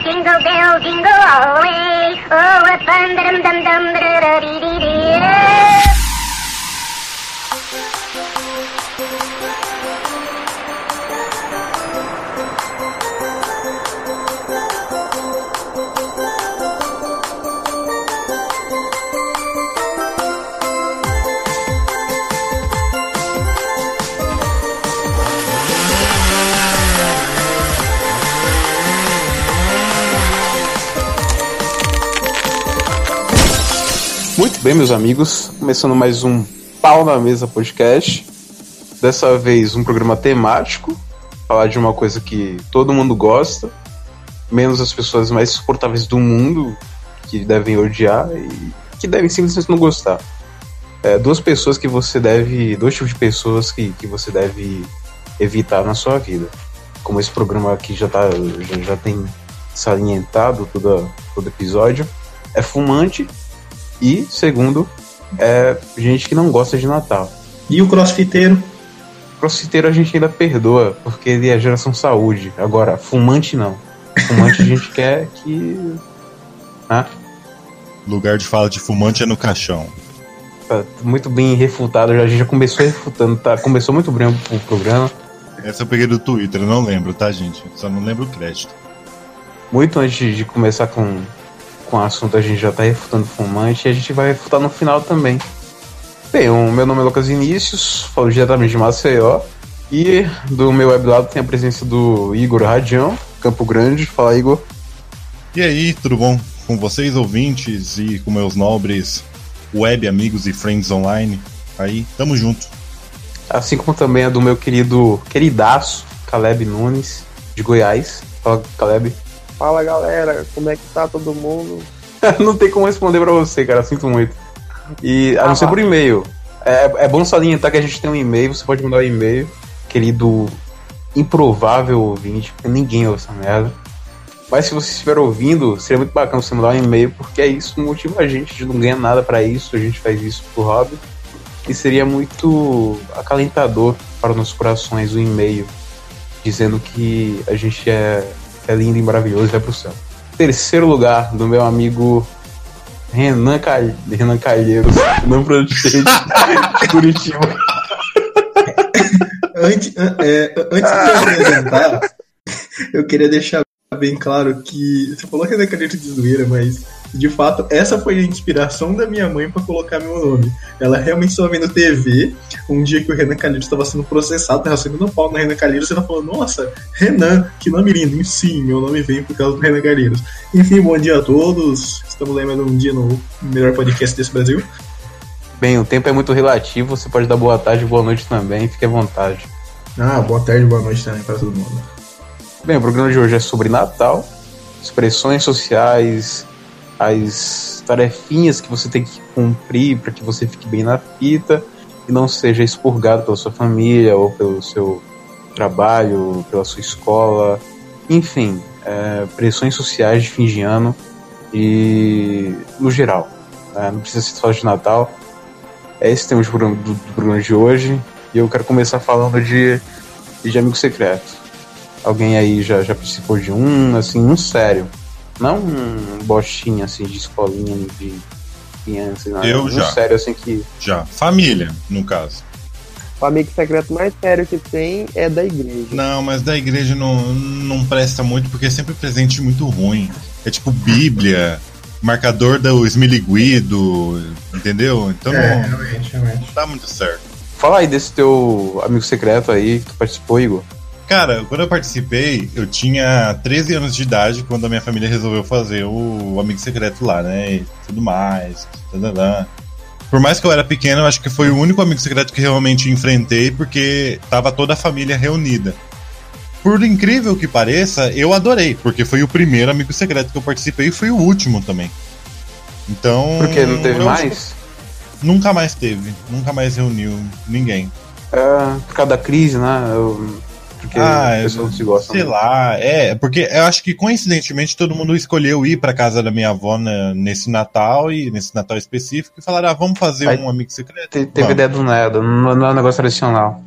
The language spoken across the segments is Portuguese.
jingle, bell, jingle all the way. Oh, what fun, dum dum dum, bem, meus amigos, começando mais um Pau na Mesa podcast. Dessa vez um programa temático, falar de uma coisa que todo mundo gosta, menos as pessoas mais suportáveis do mundo, que devem odiar e que devem simplesmente não gostar. É, duas pessoas que você deve. Dois tipos de pessoas que, que você deve evitar na sua vida. Como esse programa aqui já, tá, já, já tem salientado todo, todo episódio, é fumante e, segundo, é gente que não gosta de Natal. E o crossfiteiro? Crossfiteiro a gente ainda perdoa, porque ele é geração saúde. Agora, fumante não. Fumante a gente quer que. Ah, Lugar de fala de fumante é no caixão. tá muito bem refutado. já- A gente já começou refutando, tá? Começou muito bem o programa. Essa eu peguei do Twitter, eu não lembro, tá, gente? Só não lembro o crédito. Muito antes de começar com, com o assunto, a gente já tá refutando fumante e a gente vai refutar no final também. Bem, o meu nome é Lucas Vinícius, falo diretamente de Maceió. E do meu web lado tem a presença do Igor Radião, Campo Grande. Fala, Igor. E aí, tudo bom? Com vocês, ouvintes, e com meus nobres web amigos e friends online. Aí, tamo junto. Assim como também a do meu querido, queridaço, Caleb Nunes, de Goiás. Fala, Caleb. Fala galera, como é que tá todo mundo? não tem como responder pra você, cara. Sinto muito. E a não ser por e-mail. É, é bom salientar que a gente tem um e-mail. Você pode mandar um e-mail, querido improvável ouvinte, porque ninguém ouve essa merda. Mas se você estiver ouvindo, seria muito bacana você mandar um e-mail, porque é isso motiva a gente. A gente não ganha nada pra isso, a gente faz isso pro hobby. E seria muito acalentador para os nossos corações o e-mail dizendo que a gente é, é lindo e maravilhoso e vai pro céu terceiro lugar do meu amigo Renan, Cal... Renan Calheiros, não pronunciei de Curitiba. Antes, an- é, antes de me apresentar, eu queria deixar bem claro que você falou que é caneta de zoeira, mas de fato essa foi a inspiração da minha mãe para colocar meu nome. Ela realmente estava vendo TV um dia que o Renan Calheiros estava sendo processado, estava sendo pau no Renan Calheiros, e ela falou: Nossa, Renan, que nome lindo. E sim, meu nome veio por causa do Renan Calheiros. Enfim, bom dia a todos. Estamos lembrando um dia no melhor podcast desse Brasil. Bem, o tempo é muito relativo, você pode dar boa tarde, boa noite também, fique à vontade. Ah, boa tarde, boa noite também para todo mundo. Bem, o programa de hoje é sobre Natal, expressões sociais, as tarefinhas que você tem que cumprir para que você fique bem na fita e não seja expurgado pela sua família ou pelo seu trabalho, pela sua escola, enfim, é, pressões sociais de fim de ano e no geral. né, não precisa ser só de Natal. É esse tema do, do programa de hoje e eu quero começar falando de, de amigo secreto. Alguém aí já, já participou de um, assim, um sério. Não um bostinho, assim, de escolinha de criança. Não. Eu um já. sério, assim, que... Já. Família, no caso. O amigo secreto mais sério que tem é da igreja. Não, mas da igreja não, não presta muito porque é sempre presente muito ruim. É tipo Bíblia, marcador do Esmiliguido, entendeu? Então É, não, realmente, realmente. não dá muito certo. Fala aí desse teu amigo secreto aí, que tu participou, Igor. Cara, quando eu participei, eu tinha 13 anos de idade quando a minha família resolveu fazer o amigo secreto lá, né? E tudo mais. tadadã. Por mais que eu era pequeno, eu acho que foi o único amigo secreto que realmente enfrentei, porque tava toda a família reunida. Por incrível que pareça, eu adorei, porque foi o primeiro amigo secreto que eu participei e foi o último também. Então. Porque não teve mais? Nunca mais teve. Nunca mais reuniu ninguém. É, por causa da crise, né? Eu- porque Ah, as pessoas não se gostam. Sei lá, é, porque eu acho que coincidentemente todo mundo escolheu ir pra casa da minha avó nesse Natal e nesse Natal específico e falaram, ah, vamos fazer Aí um amigo secreto. Te- Teve Vamos. ideia do nada, não, é um negócio tradicional.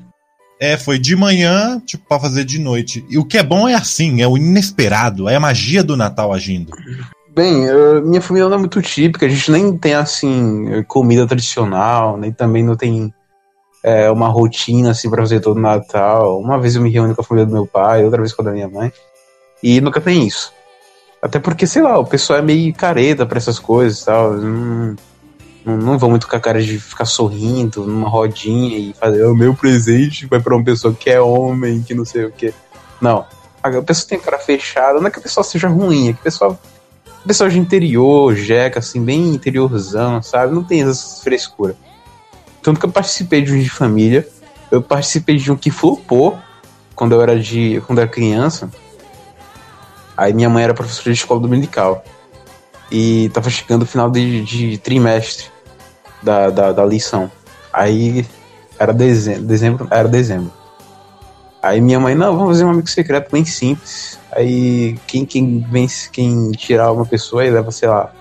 É, foi de manhã, tipo, pra fazer de noite. E o que é bom é assim, é o inesperado, é a magia do Natal agindo. Bem, minha família não é muito típica, a gente nem tem assim comida tradicional, nem também não tem é, uma rotina assim para fazer todo Natal. Uma vez eu me reúno com a família do meu pai, outra vez com a da minha mãe, e nunca tem isso. Até porque, sei lá, o pessoal é meio careta pra essas coisas e tal. Não, não, vão muito com a cara de ficar sorrindo numa rodinha e fazer o meu presente vai pra uma pessoa que é homem, que não sei o que. Não. A pessoa tem cara fechada, não é que a pessoa seja ruim, é que a pessoa pessoal de interior, jeca, assim, bem interiorzão, sabe? Não tem essas frescuras. Tanto que eu participei de um de família, eu participei de um que flopou quando eu era de. quando eu era criança. Aí minha mãe era professora de escola dominical. E tava chegando o final de, de trimestre da, da, da lição. Aí era dezembro, dezembro, era dezembro. Aí minha mãe, não, vamos fazer um amigo secreto bem simples. Aí quem, quem vence, quem tirar uma pessoa aí leva, sei lá,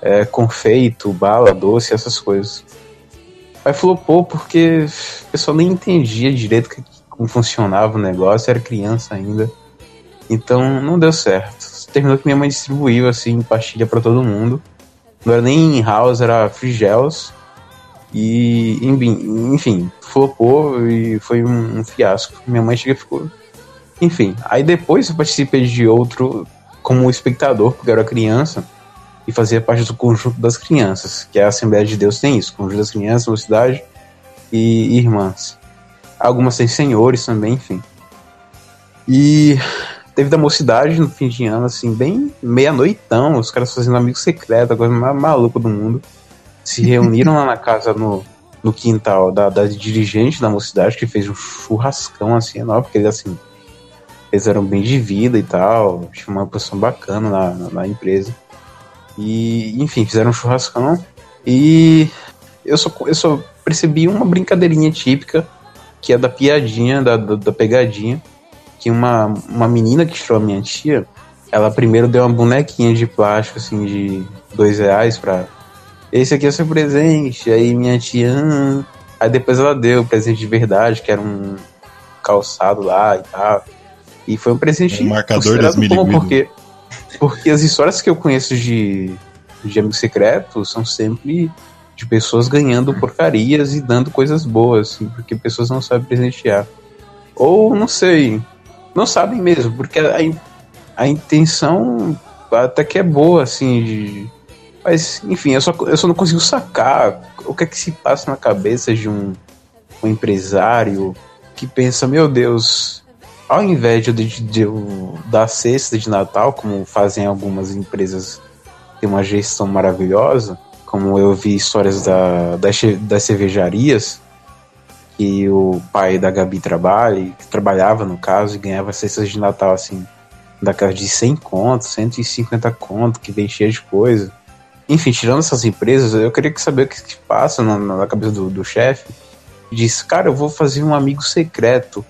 é, confeito, bala, doce, essas coisas. Aí pô, porque o pessoal nem entendia direito como funcionava o negócio, era criança ainda. Então não deu certo. Terminou que minha mãe distribuiu assim pastilha para todo mundo. Não era nem house, era free gels. E enfim, flopou e foi um, um fiasco. Minha mãe chega ficou. Enfim, aí depois eu participei de outro como espectador, porque eu era criança e fazia parte do conjunto das crianças, que a Assembleia de Deus tem isso, conjunto das crianças, mocidade e irmãs. Algumas têm senhores também, enfim. E teve da mocidade no fim de ano, assim, bem meia-noitão, os caras fazendo amigo secreto, a coisa mais maluca do mundo. Se reuniram lá na casa, no, no quintal da, da dirigente da mocidade, que fez um churrascão, assim, enorme, porque eles, assim, eles eram bem de vida e tal, tinha uma posição bacana na, na, na empresa. E, enfim, fizeram um churrascão e eu só, eu só percebi uma brincadeirinha típica, que é da piadinha, da, da, da pegadinha, que uma, uma menina que tirou a minha tia, ela primeiro deu uma bonequinha de plástico, assim, de dois reais pra. Esse aqui é seu presente. Aí minha tia. Hum. Aí depois ela deu o presente de verdade, que era um calçado lá e tal. E foi um presente. Um marcador das porque, porque as histórias que eu conheço de, de Amigo Secreto são sempre de pessoas ganhando porcarias e dando coisas boas, assim, porque pessoas não sabem presentear. Ou, não sei, não sabem mesmo, porque a, a intenção até que é boa, assim, de, mas, enfim, eu só, eu só não consigo sacar o que é que se passa na cabeça de um, um empresário que pensa, meu Deus, ao invés de, de, de dar cesta de Natal, como fazem algumas empresas têm uma gestão maravilhosa, como eu vi histórias da, das, das cervejarias, que o pai da Gabi trabalha, que trabalhava no caso, e ganhava cestas de Natal assim, da casa de 100 conto, 150 conto, que vem cheia de coisa. Enfim, tirando essas empresas, eu queria saber o que, que passa na, na, cabeça do, do chefe. Diz, cara, eu vou fazer um amigo secreto.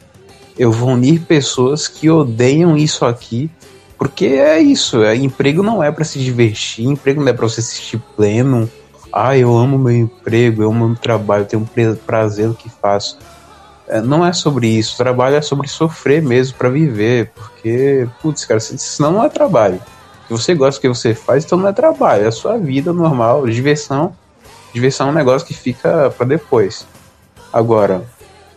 Eu vou unir pessoas que odeiam isso aqui. Porque é isso, é, emprego não é para se divertir, emprego não é para você se sentir pleno, ah, eu amo meu emprego, eu amo meu trabalho, tenho prazer no que faço. É, não é sobre isso. Trabalho é sobre sofrer mesmo para viver, porque, putz, cara, senão não é trabalho. Se você gosta do que você faz, então não é trabalho, é a sua vida normal, diversão. Diversão é um negócio que fica para depois. Agora,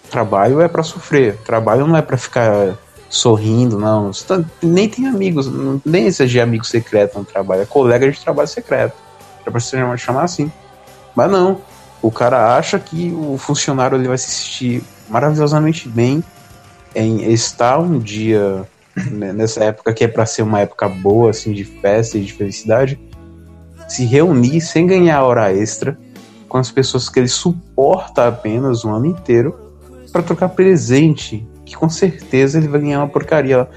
trabalho é para sofrer. Trabalho não é para ficar sorrindo, não. Você tá, nem tem amigos, nem seja amigo secreto no trabalho, é colega de trabalho secreto é pra se chamar assim. Mas não. O cara acha que o funcionário ele vai se sentir maravilhosamente bem em estar um dia né, nessa época que é para ser uma época boa assim de festa e de felicidade, se reunir sem ganhar hora extra com as pessoas que ele suporta apenas um ano inteiro para trocar presente, que com certeza ele vai ganhar uma porcaria.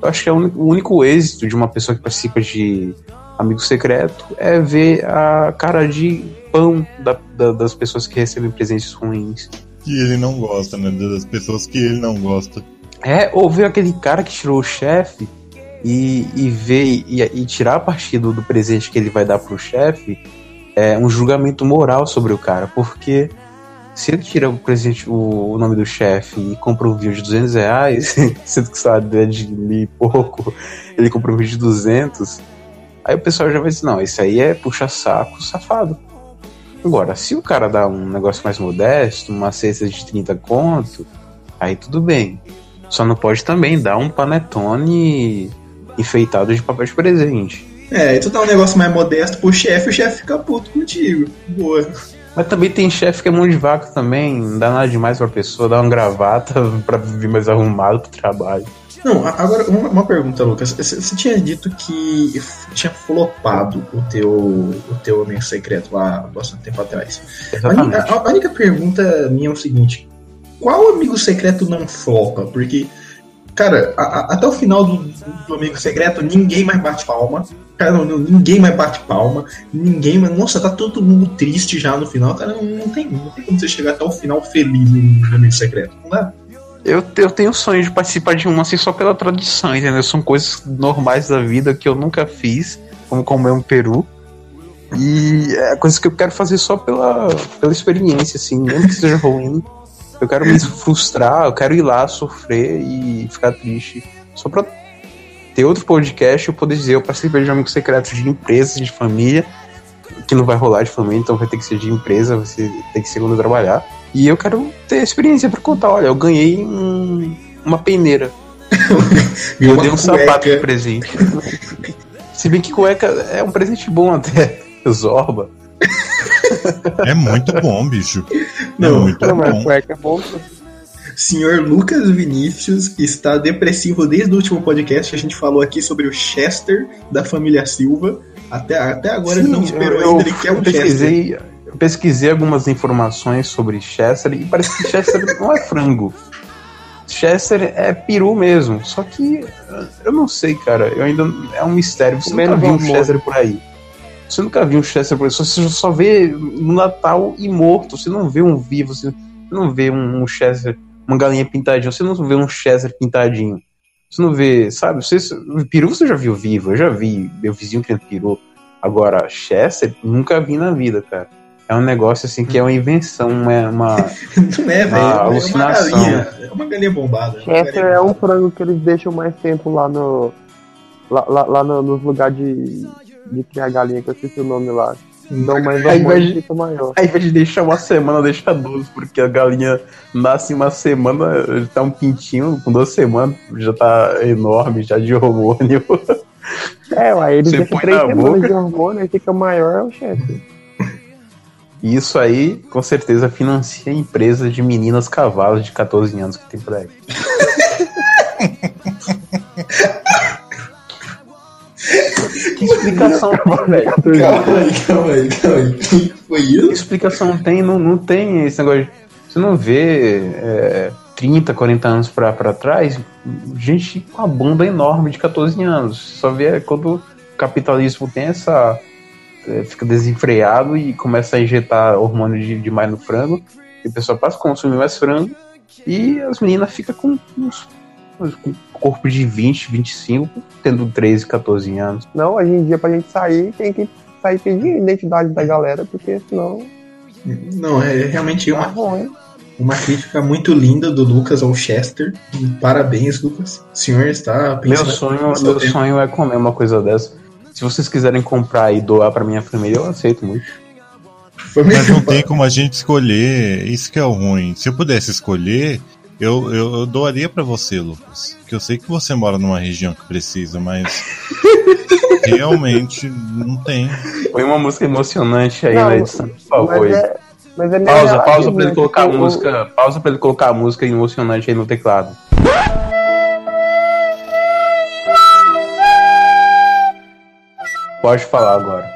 Eu acho que é o único êxito de uma pessoa que participa de amigo secreto é ver a cara de pão da, da, das pessoas que recebem presentes ruins. Que ele não gosta, né? Das pessoas que ele não gosta. É, ou ver aquele cara que tirou o chefe e, e ver e, e, tirar a partir do, do presente que ele vai dar pro chefe é um julgamento moral sobre o cara, porque Se ele tira o, presente, o, o nome do chefe e compra um vinho de 200 reais, sendo que o salário dele é de mil e pouco, ele compra um vinho de 200, aí o pessoal já vai dizer, não, isso aí é puxa-saco safado. Agora, se o cara dá um negócio mais modesto, uma cesta de 30 conto, aí tudo bem. Só não pode também dar um panetone enfeitado de papel de presente. É, aí tu dá um negócio mais modesto pro chefe, o chefe fica puto contigo. Boa. Mas também tem chefe que é mão de vaca também, não dá nada demais pra pessoa, dá uma gravata pra vir mais arrumado pro trabalho. Não, a- agora uma, uma pergunta, Lucas. Você tinha dito que tinha flopado o teu, o teu amigo secreto lá há bastante tempo atrás. A, Exatamente. a- a única pergunta minha é o seguinte: qual amigo secreto não flopa? Porque, cara, a- a- até o final do, do amigo secreto, ninguém mais bate palma. Cara, não, ninguém mais bate palma. Ninguém mais. Nossa, tá todo mundo triste já no final. Cara, não, não tem, não tem como você chegar até o final feliz no amigo secreto. Não dá? Eu, eu tenho sonho de participar de uma assim só pela tradição, entendeu? São coisas normais da vida que eu nunca fiz, como comer um peru. E é coisa que eu quero fazer só pela, pela experiência, assim, mesmo que seja ruim. Eu quero me frustrar, eu quero ir lá sofrer e ficar triste. Só pra ter outro podcast e eu poder dizer, eu participei de um amigo secreto de empresa, de família, que não vai rolar de família, então vai ter que ser de empresa, você tem que ser quando eu trabalhar. E eu quero ter experiência pra contar. Olha, eu ganhei um- uma peneira. Eu uma dei um sapato cueca. de presente. Se bem que cueca é um presente bom até. Zorba. É muito bom, bicho. Não, é muito Não, bom. cueca é bom. Senhor Lucas Vinícius está depressivo desde o último podcast que a gente falou aqui sobre o Chester da família Silva. Até, até agora ele não esperou eu, ainda, ele quer eu um Chester. pesquisei, eu pesquisei algumas informações sobre Chester e parece que Chester não é frango. Chester é peru mesmo. Só que eu não sei, cara. Eu ainda é um mistério. Você Comendo nunca viu um. Chester por aí. Você nunca viu um Chester por aí. Você só vê no Natal e morto. Você não vê um vivo. Você não vê um, um Chester, uma galinha pintadinha. Você não vê um Chester pintadinho. Você não vê, sabe? Você, peru você já viu vivo. Eu já vi meu vizinho criando peru. Agora, Chester, nunca vi na vida, cara. É um negócio assim que é uma invenção, uma, uma Não é, velho. É uma alucinação. galinha. É uma galinha bombada. uma Chester galinha é um frango que eles deixam mais tempo lá no. Lá, lá, lá no- nos lugares de, de criar galinha, que eu esqueci o nome lá. Dão mais Ao invés hormônio de- e fica maior. Ao invés de deixar uma semana, deixa duas, porque a galinha nasce uma semana, já tá um pintinho, com duas semanas, já tá enorme, já de hormônio. É, ué, eles Você põe três na semanas boca. de hormônio e fica maior, é o Chester. E isso aí, com certeza, financia a empresa de meninas cavalos de 14 anos que tem por aí. Que explicação tem, velho? Calma aí, calma aí, calma aí. Que foi Que isso? explicação tem? Não, não tem esse negócio. de- Você não vê é, 30, 40 anos pra, pra trás, gente com a bunda enorme de 14 anos. Você só vê quando o capitalismo tem essa. é, fica desenfreado e começa a injetar hormônio de- demais no frango. E o pessoal passa a consumir mais frango. E as meninas ficam com, uns- com corpo de 20, 25, tendo 13, 14 anos. Não, hoje em dia, pra gente sair, tem que sair pedindo a identidade da galera, porque senão Não, é realmente tá uma, ruim. uma crítica muito linda do Lucas ao Chester. Parabéns, Lucas. O senhor está Meu pensando. sonho, no seu meu tempo. sonho é comer uma coisa dessa. Se vocês quiserem comprar e doar pra minha família, eu aceito muito. Mas não tem como a gente escolher. Isso que é o ruim. Se eu pudesse escolher, eu, eu, eu doaria pra você, Lucas. Que eu sei que você mora numa região que precisa, mas realmente não tem. Põe uma música emocionante aí Não, na edição, por favor. Mas é, mas é meio Pausa, pausa pra ele colocar a Tipo, música. Pausa pra ele colocar a música emocionante aí no teclado. Pode falar agora.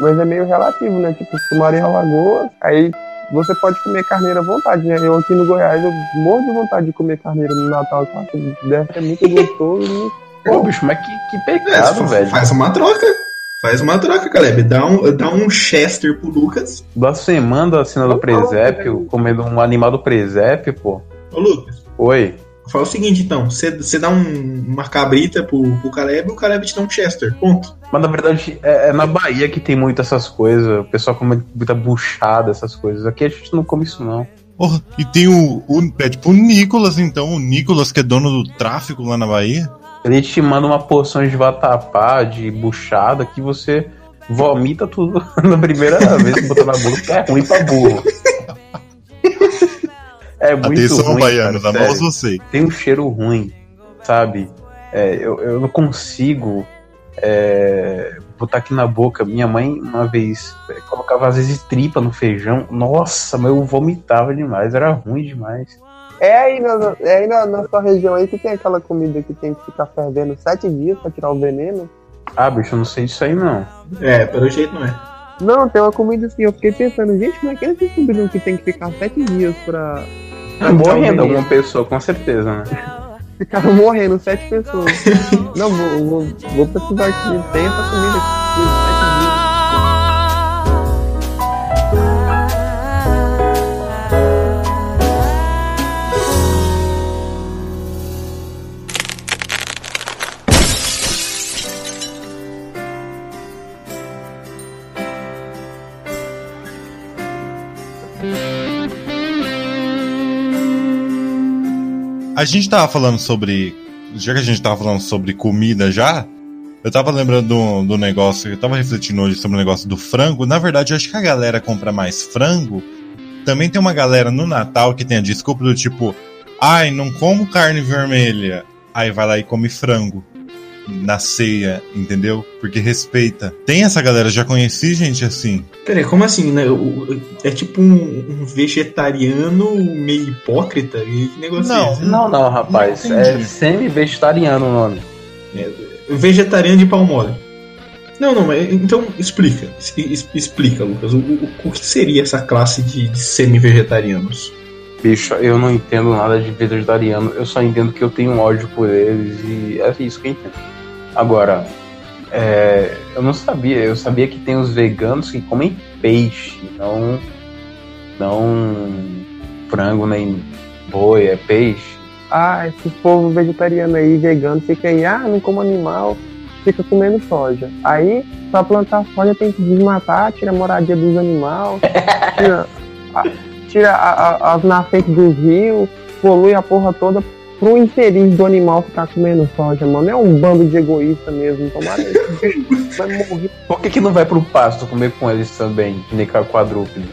Mas é meio relativo, né? Tipo, se tu mora em Alagoas, aí você pode comer carneiro à vontade, né? Eu aqui no Goiás, eu morro de vontade de comer carneiro no Natal, tá? Deve ser muito gostoso. Pô, bicho, mas que, que É, pecado, fa- velho. Faz uma troca. Faz uma troca, Caleb. Dá um, dá um Chester pro Lucas. Da semana da cena do presépio, comendo um animal do presépio, pô. Ô, Lucas, Oi. Fala o seguinte então. Você dá um- uma cabrita pro, pro Caleb e o Caleb te dá um Chester. Ponto. Mas na verdade é, é na Bahia que tem muito essas coisas. O pessoal come muita buchada, essas coisas. Aqui a gente não come isso, não. Porra, e tem o, o. É tipo o Nicolas, então. O Nicolas, que é dono do tráfico lá na Bahia. Ele te manda uma porção de vatapá, de buchada, que você vomita tudo na primeira vez que botou na boca, porque é ruim pra burro. É muito Atenção, ruim, baianos, cara, sério. você. Tem um cheiro ruim, sabe? É, eu, eu não consigo é, botar aqui na boca. Minha mãe, uma vez, é, colocava às vezes tripa no feijão. Nossa, mas eu vomitava demais, era ruim demais. É aí, na, é aí na, na sua região aí que tem aquela comida que tem que ficar fervendo sete dias pra tirar o veneno. Ah, bicho, eu não sei disso aí não. É, pelo jeito não é. Não, tem uma comida assim, eu fiquei pensando, gente, como é que eles descobriram que tem que ficar sete dias pra. pra o Morrendo alguma pessoa, com certeza, né? Ficaram morrendo sete pessoas. Não, vou, vou, vou precisar que tem essa comida aqui. A gente tava falando sobre. Já que a gente tava falando sobre comida já, eu tava lembrando do, do negócio, eu tava refletindo hoje sobre o negócio do frango. Na verdade, eu acho que a galera compra mais frango. Também tem uma galera no Natal que tem a desculpa do tipo, ai, não como carne vermelha. Aí vai lá e come frango na ceia, entendeu? Porque respeita. Tem essa galera, já conheci gente assim. Peraí, como assim, né? É tipo um, um vegetariano meio hipócrita? E que negócio Não. é esse? Não, não, rapaz. Não é semi-vegetariano o nome. Vegetariano de pau mole. Não, não, mas então explica. Explica, Lucas. O, o- o que seria essa classe de, de semi-vegetarianos? Bicho, eu não entendo nada de vegetariano. Eu só entendo que eu tenho ódio por eles e é isso que eu entendo. Agora, é, eu não sabia. Eu sabia que tem os veganos que comem peixe, não, não frango nem boi, é peixe. Ah, esse povo vegetariano aí, vegano, fica aí, ah, não como animal, fica comendo soja. Aí, pra plantar soja tem que desmatar, tira a moradia dos animais, tira, a- tira a- a- as nascentes dos rios, polui a porra toda pro infeliz do animal ficar comendo soja, mano. É um bando de egoísta mesmo, tomara. Vai morrer. Por que, que não vai pro pasto comer com eles também, que a quadrúpede?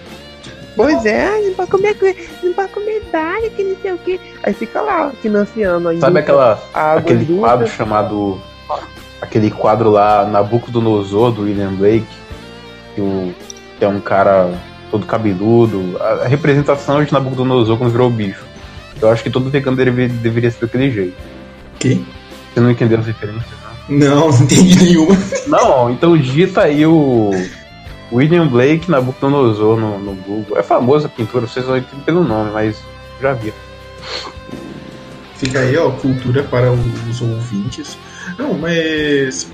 Pois é, não pode comer, não pode comer nada, que não sei o que. Aí fica lá, financiando a Sabe aquela, aquele indústria. quadro chamado. Aquele quadro lá, Nabucodonosor, do William Blake, que, o, que é um cara todo cabeludo. A, a representação de Nabucodonosor quando virou bicho. Eu acho que todo vegano deveria, deveria ser daquele jeito. Que? Você não entendeu as referências? Não, não entendi nenhuma. Não, então digita aí o William Blake Nabucodonosor no, no Google. É famosa a pintura, vocês não entendem pelo nome, mas já vi. Fica aí, ó, cultura para os ouvintes. Não, mas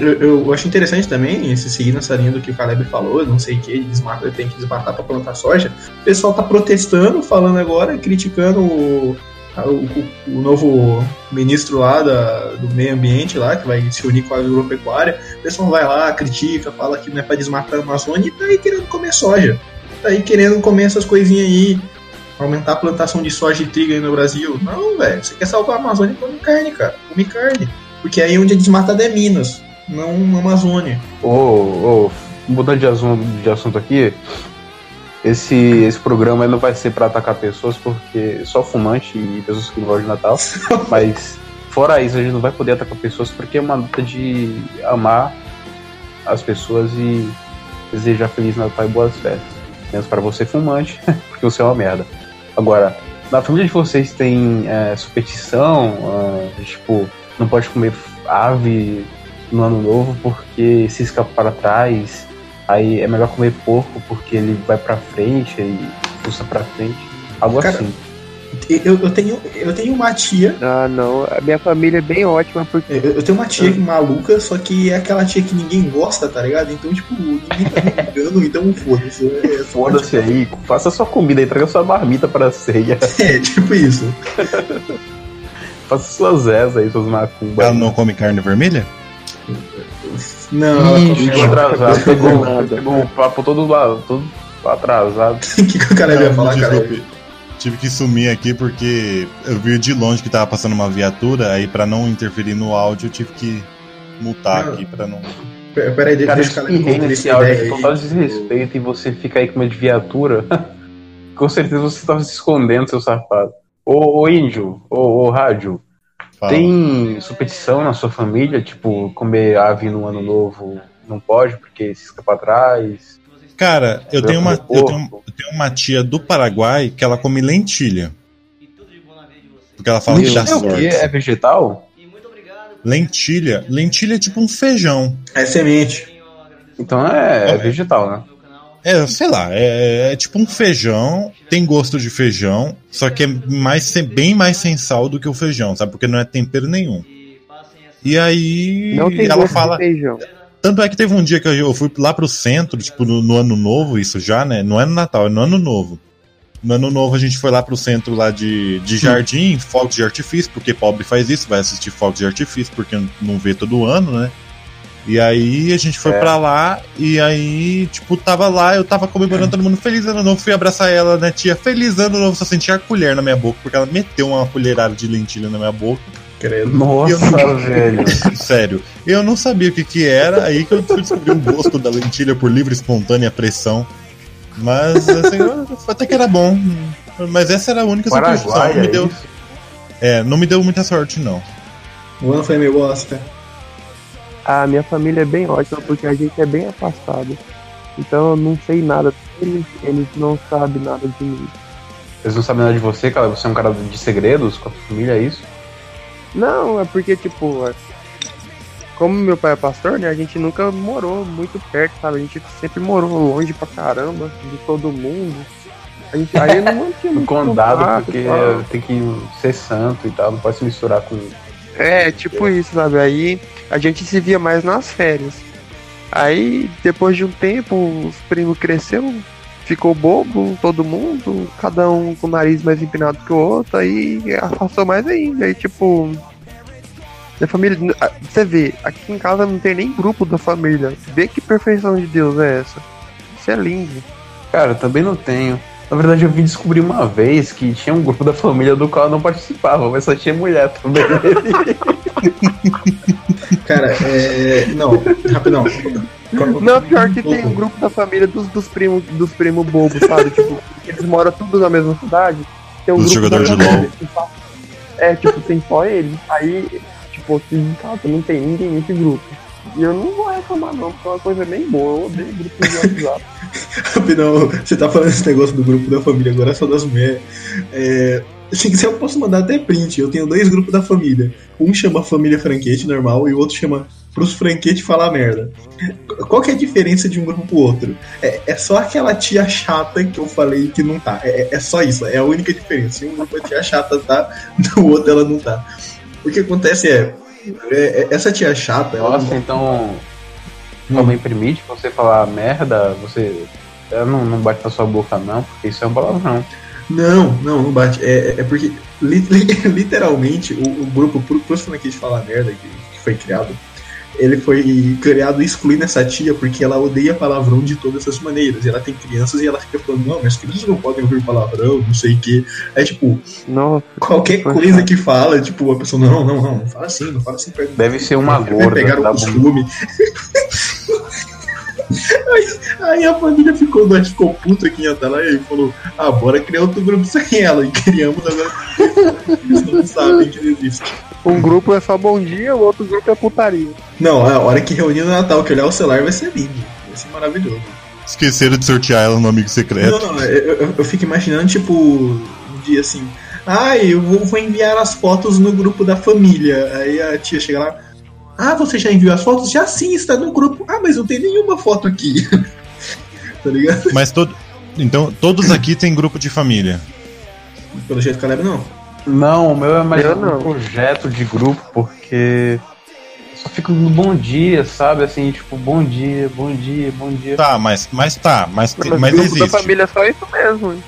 eu, eu acho interessante também, se seguir nessa linha do que o Caleb falou, não sei o que, desmata, tem que desmatar para plantar soja. O pessoal tá protestando, falando agora, criticando o, o, o novo ministro lá da, do meio ambiente lá, que vai se unir com a agropecuária. O pessoal vai lá, critica, fala que não é para desmatar a Amazônia e tá aí querendo comer soja. Tá aí querendo comer essas coisinhas aí aumentar a plantação de soja e trigo aí no Brasil. Não, velho. Você quer salvar a Amazônia, come carne, cara. Come carne. Porque aí onde é desmatado é Minas, não Amazônia. Ô, ô, mudando de assunto, de assunto aqui, esse, esse programa não vai ser pra atacar pessoas, porque só fumante e pessoas que não gostam de Natal. mas fora isso, a gente não vai poder atacar pessoas porque é uma luta de amar as pessoas e desejar Feliz Natal e boas festas. Menos para você fumante, porque você é uma merda. Agora, na família de vocês tem é, superstição, ah, tipo, não pode comer ave no ano novo porque se escapa para trás. Aí é melhor comer porco porque ele vai pra frente e pulsa pra frente. Algo Cara, assim. Eu, eu, tenho, eu tenho uma tia. Ah, não. A minha família é bem ótima porque Eu, eu tenho uma tia maluca, só que é aquela tia que ninguém gosta, tá ligado? Então, tipo, ninguém tá me ligando, então foda-se. É, Foda-se aí, faça sua comida, entrega sua marmita pra ceia. É, tipo isso. Faça suas zés aí, suas macumbas. Ela não come carne vermelha? Não, ela come- atrasado, pegou, pegou um papo todo, todo atrasado. O que, que o cara ia falar, cara? desculpe. tive que sumir aqui porque eu vi de longe que tava passando uma viatura, aí pra não interferir no áudio eu tive que mutar Não. aqui pra não. Pera pera aí, deixa Cara, eu eu com nesse essa áudio aí. total desrespeito e você fica aí com uma de viatura. com certeza você tava se escondendo, seu safado. Ô, ô índio, ô, ô rádio, Fala. tem superstição na sua família? Tipo, comer ave no ano novo não pode porque se escapa atrás? Cara, eu tenho, uma, eu, tenho, eu tenho uma tia do Paraguai que ela come lentilha. Porque ela fala que dá Lentilha é o quê? sorte. É vegetal? Lentilha. Lentilha é tipo um feijão. É semente. Então é, é vegetal, né? É, sei lá, é, é tipo um feijão, tem gosto de feijão, só que é mais, bem mais sem sal do que o feijão, sabe? Porque não é tempero nenhum. E aí Não tem ela gosto fala. de feijão. Tanto é que teve um dia que eu fui lá pro centro, tipo, no, no ano novo, isso já, né? Não é no Natal, é no ano novo. No ano novo a gente foi lá pro centro lá de, de jardim, fogos de artifício, porque pobre faz isso, vai assistir fogos de artifício, porque não vê todo ano, né? E aí a gente foi É. pra lá, e aí, tipo, tava lá, eu tava comemorando todo mundo feliz ano novo, fui abraçar ela, né, tia? Feliz ano novo, só sentia a colher na minha boca, porque ela meteu uma colherada de lentilha na minha boca. Credo. Nossa, não- velho. Sério, eu não sabia o que que era, aí que eu fui descobrir o gosto da lentilha por livre e espontânea pressão. Mas, assim, até que era bom. Mas essa era a única superstição. Paraguai, Não me é deu, é, não me deu muita sorte, não. O ano foi meio bosta. A minha família é bem ótima porque a gente é bem afastado. Então eu não sei nada deles, eles não sabem nada de mim. Eles não sabem nada de você, cara. Você é um cara de segredos com a família, é isso? Não, é porque, tipo, é- como meu pai é pastor, né, a gente nunca morou muito perto, sabe? A gente sempre morou longe pra caramba de todo mundo. A gente, aí não mantinha muito condado, contato porque tem que ser santo e tal, não pode se misturar com. É, tipo isso, sabe? Aí a gente se via mais nas férias. Aí, depois de um tempo, os primos cresceu, ficou bobo, todo mundo, cada um com o nariz mais empinado que o outro, aí afastou mais ainda. Aí, tipo, minha família. Você vê, aqui em casa não tem nem grupo da família. Vê que perfeição de Deus é essa. Isso é lindo. Cara, também não tenho. Na verdade, eu vim descobrir uma vez que tinha um grupo da família do qual eu não participava, mas só tinha mulher também. Cara, é. Não, rapidão. Não, pior que tem um grupo da família dos, dos primos dos primos bobos, sabe? tipo, eles moram todos na mesma cidade. Tem um Dos grupo jogadores de só- É, tipo, tem só eles. Aí, tipo, aqui em casa não tem ninguém nesse grupo. E eu não vou reclamar não, porque é uma coisa bem boa. Eu odeio grupo de WhatsApp. Rapidão, você tá falando esse negócio do grupo da família, agora é só das mulheres. É, se quiser, eu posso mandar até print. Eu tenho dois grupos da família. Um chama Família Franquete normal e o outro chama Pros Franquete Falar Merda. Qual que é a diferença de um grupo pro outro? É, é só aquela tia chata que eu falei que não tá. É, é só isso, é a única diferença. Em um grupo a tia chata tá, no outro ela não tá. O que acontece é. é- é- essa tia chata. ela Nossa, então. Sua mãe permite você falar merda, você. Ela não, não bate na sua boca, não, porque isso é um palavrão. Não, não, não bate. É, é porque, li- li- literalmente, o, o grupo Pro- Pros Franquês Falar Merda, que, que foi criado, ele foi criado excluindo essa tia porque ela odeia palavrão de todas as maneiras. E ela tem crianças e ela fica falando, não, mas crianças não podem ouvir palavrão, não sei o quê. Aí, tipo, Nossa, qualquer coisa que fala, tipo, a pessoa, não, não, não, não fala assim, não fala assim. perto- Deve ser uma gorda. pegar o costume. aí, aí a família ficou, nós ficou puta aqui em Atalaia e falou: Ah, bora criar outro grupo sem ela. E criamos agora. Eles não sabem que existe. um grupo é só bom dia, o outro grupo é putaria. Não, a hora que reunir no Natal, que olhar o celular vai ser lindo. Vai ser maravilhoso. Esqueceram de sortear ela no amigo secreto. Não, não, eu, eu- eu fico imaginando, tipo, um dia assim. Ah, eu vou, vou enviar as fotos no grupo da família. Aí a tia chega lá. Ah, você já enviou as fotos? Já sim, está no grupo. Ah, mas não tem nenhuma foto aqui. tá ligado? Mas todo. Então, todos aqui têm grupo de família. Pelo jeito que ela não. Não, o meu é mais Eu um não. projeto de grupo, porque. Só fico no bom dia, sabe? Assim, tipo, bom dia, bom dia, bom dia. Tá, mas, mas tá, mas, Mas, mas grupo da existe. família é só isso mesmo.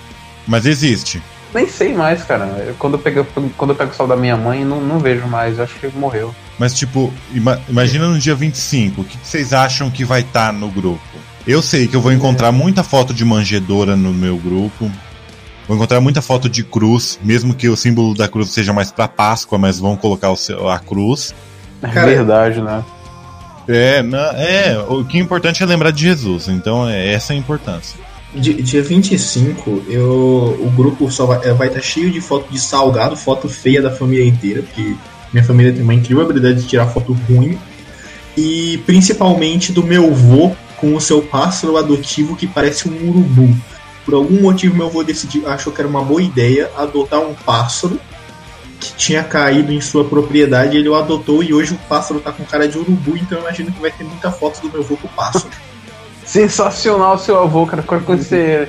Mas existe. Nem sei mais, cara. Eu- Quando eu pego, quando eu pego o sal da minha mãe, não, não vejo mais. Eu acho que morreu. Mas, tipo, ima- imagina no dia 25, o que que vocês acham que vai estar no grupo? Eu sei que eu vou encontrar muita foto de manjedora no meu grupo. Vão encontrar muita foto de cruz, mesmo que o símbolo da cruz seja mais pra Páscoa, mas vão colocar o seu- a cruz. É Cara, verdade, né? É, na- é, o que é importante é lembrar de Jesus, então é essa a importância. Di- Dia 25, eu, o grupo só vai estar vai tá cheio de foto de salgado, foto feia da família inteira, porque minha família tem uma incrível habilidade de tirar foto ruim. E principalmente do meu vô com o seu pássaro adotivo que parece um urubu. Por algum motivo, meu avô decidiu, achou que era uma boa ideia adotar um pássaro que tinha caído em sua propriedade. Ele o adotou e hoje o pássaro tá com cara de urubu, então eu imagino que vai ter muita foto do meu avô com o pássaro. Sensacional seu avô, cara. Qualquer coisa você.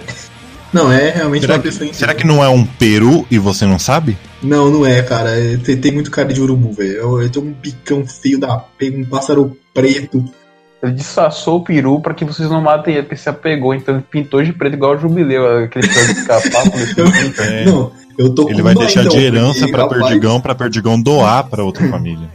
Não, é realmente Será uma que, pessoa será incrível. que não é um peru e você não sabe? Não, não é, cara. É, Tem, tem muito cara de urubu, velho. Eu, eu tenho um bicão feio da pega, um pássaro preto. Ele disfarçou o peru pra que vocês não matem ele, porque se apegou. Então ele pintou de preto igual o jubileu, aquele de escapar. É. Não, eu tô Ele vai deixar de herança pra rapaz, Perdigão, pra Perdigão doar pra outra família.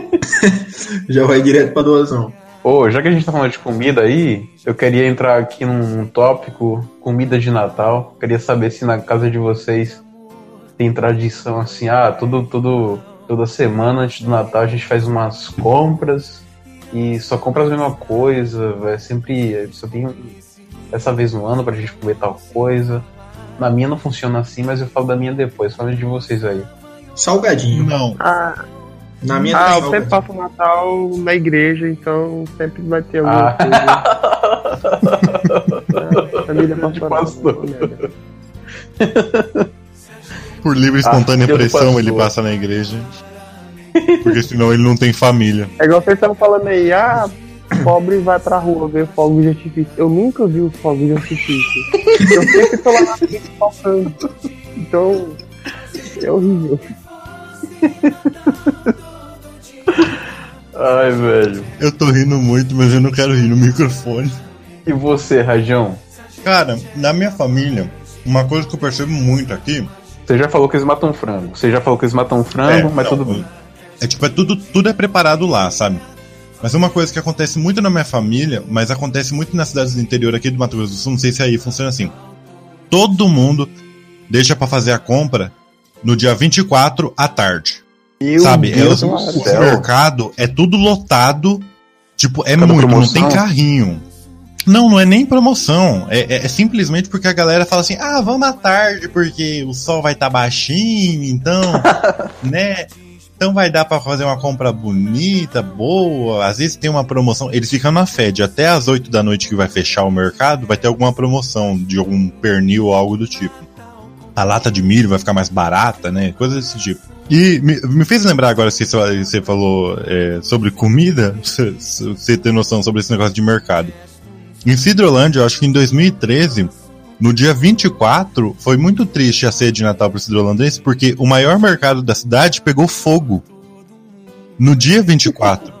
Já vai direto pra doação. Ô, já que a gente tá falando de comida aí, eu queria entrar aqui num tópico comida de Natal. Queria saber se na casa de vocês tem tradição assim, ah, tudo, tudo, toda semana antes do Natal a gente faz umas compras e só compra a mesma coisa, é sempre só tem essa vez no ano pra gente comer tal coisa. Na minha não funciona assim, mas eu falo da minha depois, fala de vocês aí. Salgadinho. Não, Ah, Na minha ah tem eu sempre passo o Natal na igreja, então sempre vai ter alguma Ah. coisa. Ah, família pastoral. pastor. Por livre e espontânea Ah, filho do pressão ele passa na igreja. Porque senão ele não tem família. É igual vocês estavam falando aí, ah, pobre vai pra rua ver fogos de artifício. Eu nunca vi os fogos de artifício. Eu sempre tô lá na frente faltando. Então, é horrível. Ai, velho. Eu tô rindo muito, mas eu não quero rir no microfone. E você, Rajão? Cara, na minha família, uma coisa que eu percebo muito aqui Você já falou que eles matam frango. Você já falou que eles matam frango, É, mas não, tudo bem. É tipo, é tudo, tudo é preparado lá, sabe? Mas uma coisa que acontece muito na minha família, mas acontece muito nas cidades do interior aqui do Mato Grosso do Sul, não sei se aí funciona assim. Todo mundo deixa pra fazer a compra no dia 24 à tarde. Meu sabe? Deus Elas, do o céu. mercado é tudo lotado. Tipo, é Cada muito, não promoção? tem carrinho. Não, não é nem promoção. É, é- é simplesmente porque a galera fala assim: ah, vamos à tarde, porque o sol vai estar baixinho, então, né? Então vai dar pra fazer uma compra bonita, boa. Às vezes tem uma promoção. Eles ficam na Fed até às 8 da noite que vai fechar o mercado, vai ter alguma promoção de algum pernil ou algo do tipo. A lata de milho vai ficar mais barata, né? Coisa desse tipo. E me, me fez lembrar agora que você, falou é, sobre comida, você, você ter noção sobre esse negócio de mercado. Em Cidrolândia, eu acho que em 2013, no dia 24, foi muito triste a ceia de Natal para o Cidrolandense, porque o maior mercado da cidade pegou fogo. No dia 24.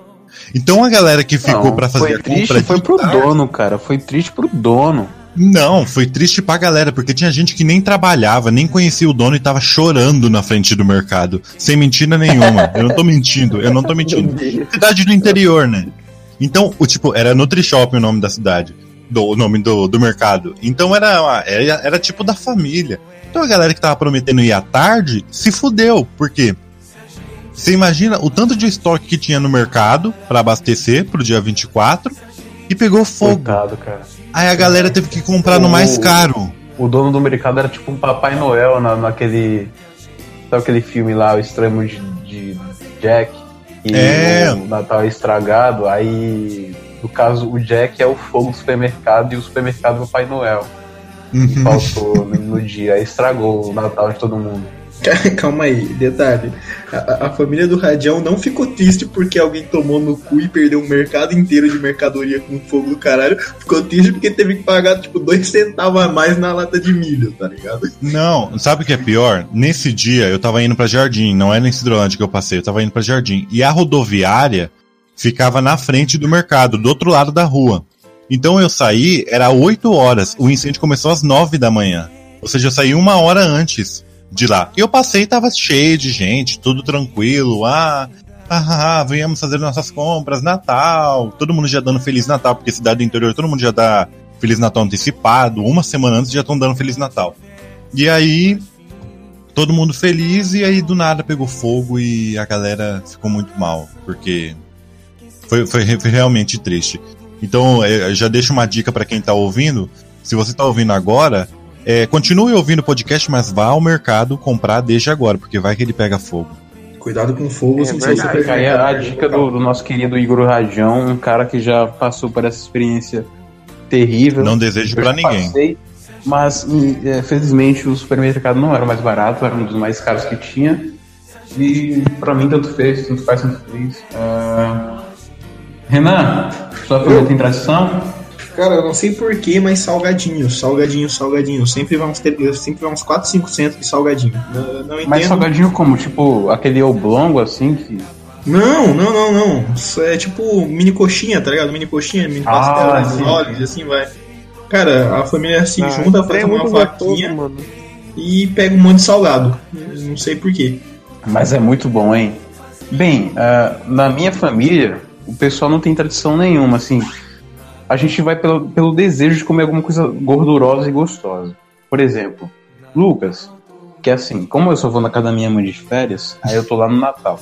Então a galera que ficou para fazer foi a compra triste, foi de pro tarde- dono, cara. Foi triste pro dono. não, foi triste pra galera, porque tinha gente que nem trabalhava, nem conhecia o dono e tava chorando na frente do mercado. Sem mentira nenhuma. Eu não tô mentindo, eu não tô mentindo. Cidade do interior, né? Então, o tipo, era Nutrishop o nome da cidade. Do, o nome do, do mercado. Então era, uma- era, era tipo da família. Então a galera que tava prometendo ir à tarde se fudeu. Por quê? Você imagina o tanto de estoque que tinha no mercado pra abastecer pro dia 24 e pegou fogo. Coitado, cara. Aí a galera teve que comprar no mais caro. O dono do mercado era tipo um Papai Noel na, naquele. Sabe aquele filme lá, O Extremo de, de Jack? E É. o Natal é estragado, aí. No caso, o Jack é o fogo do supermercado e o supermercado é o Papai Noel. Uhum. Que faltou no, no dia. Estragou o Natal de todo mundo. Calma aí, detalhe. A, a- família do Radião não ficou triste porque alguém tomou no cu e perdeu um mercado inteiro de mercadoria com fogo do caralho. Ficou triste porque teve que pagar, tipo, dois centavos a mais na lata de milho, tá ligado? Não, sabe o que é pior? Nesse dia eu tava indo pra Jardim, não era em Cidrolândia que eu passei, eu tava indo pra Jardim. E a rodoviária ficava na frente do mercado, do outro lado da rua. Então eu saí, era 8 horas, o incêndio começou às 9 da manhã. Ou seja, eu saí uma hora antes de lá. E eu passei e tava cheio de gente, tudo tranquilo. Ah, ah, ah, ah, viemos fazer nossas compras, Natal. Todo mundo já dando Feliz Natal, porque cidade do interior todo mundo já dá Feliz Natal antecipado. Uma semana antes já estão dando Feliz Natal. E aí, todo mundo feliz, e aí do nada pegou fogo e a galera ficou muito mal, porque foi, foi, foi realmente triste. Então, é, já deixo uma dica para quem tá ouvindo. Se você tá ouvindo agora, é, continue ouvindo o podcast, mas vá ao mercado comprar desde agora, porque vai que ele pega fogo. Cuidado com fogo, É sem ser verdade. Fica aí a, a dica do, do nosso querido Igor Rajão, um cara que já passou por essa experiência terrível. Não desejo já ninguém. passei, mas é, felizmente o supermercado não era o mais barato, era um dos mais caros que tinha. E pra mim tanto fez, tanto faz, tanto fez. Ah, Renan, sua família tem tradição? Cara, eu não sei porquê, mas salgadinho, salgadinho, salgadinho. Sempre vai uns, ter- sempre vai uns 4, 5 centos de salgadinho. Não, não entendo. Mas salgadinho como? Tipo aquele oblongo assim que. Não, não, não, não. Isso é tipo mini coxinha, tá ligado? Mini coxinha, mini Ah, pastel, sim. olhos, assim vai. Cara, a família se Ah, junta, faz é uma muito vaquinha gostoso, e pega um monte de salgado. Não sei porquê. Mas é muito bom, hein? Bem, ah, na minha família, o pessoal não tem tradição nenhuma, assim. A gente vai pelo, pelo desejo de comer alguma coisa gordurosa e gostosa. Por exemplo, Lucas, que é assim, como eu só vou na casa da minha mãe de férias, aí eu tô lá no Natal.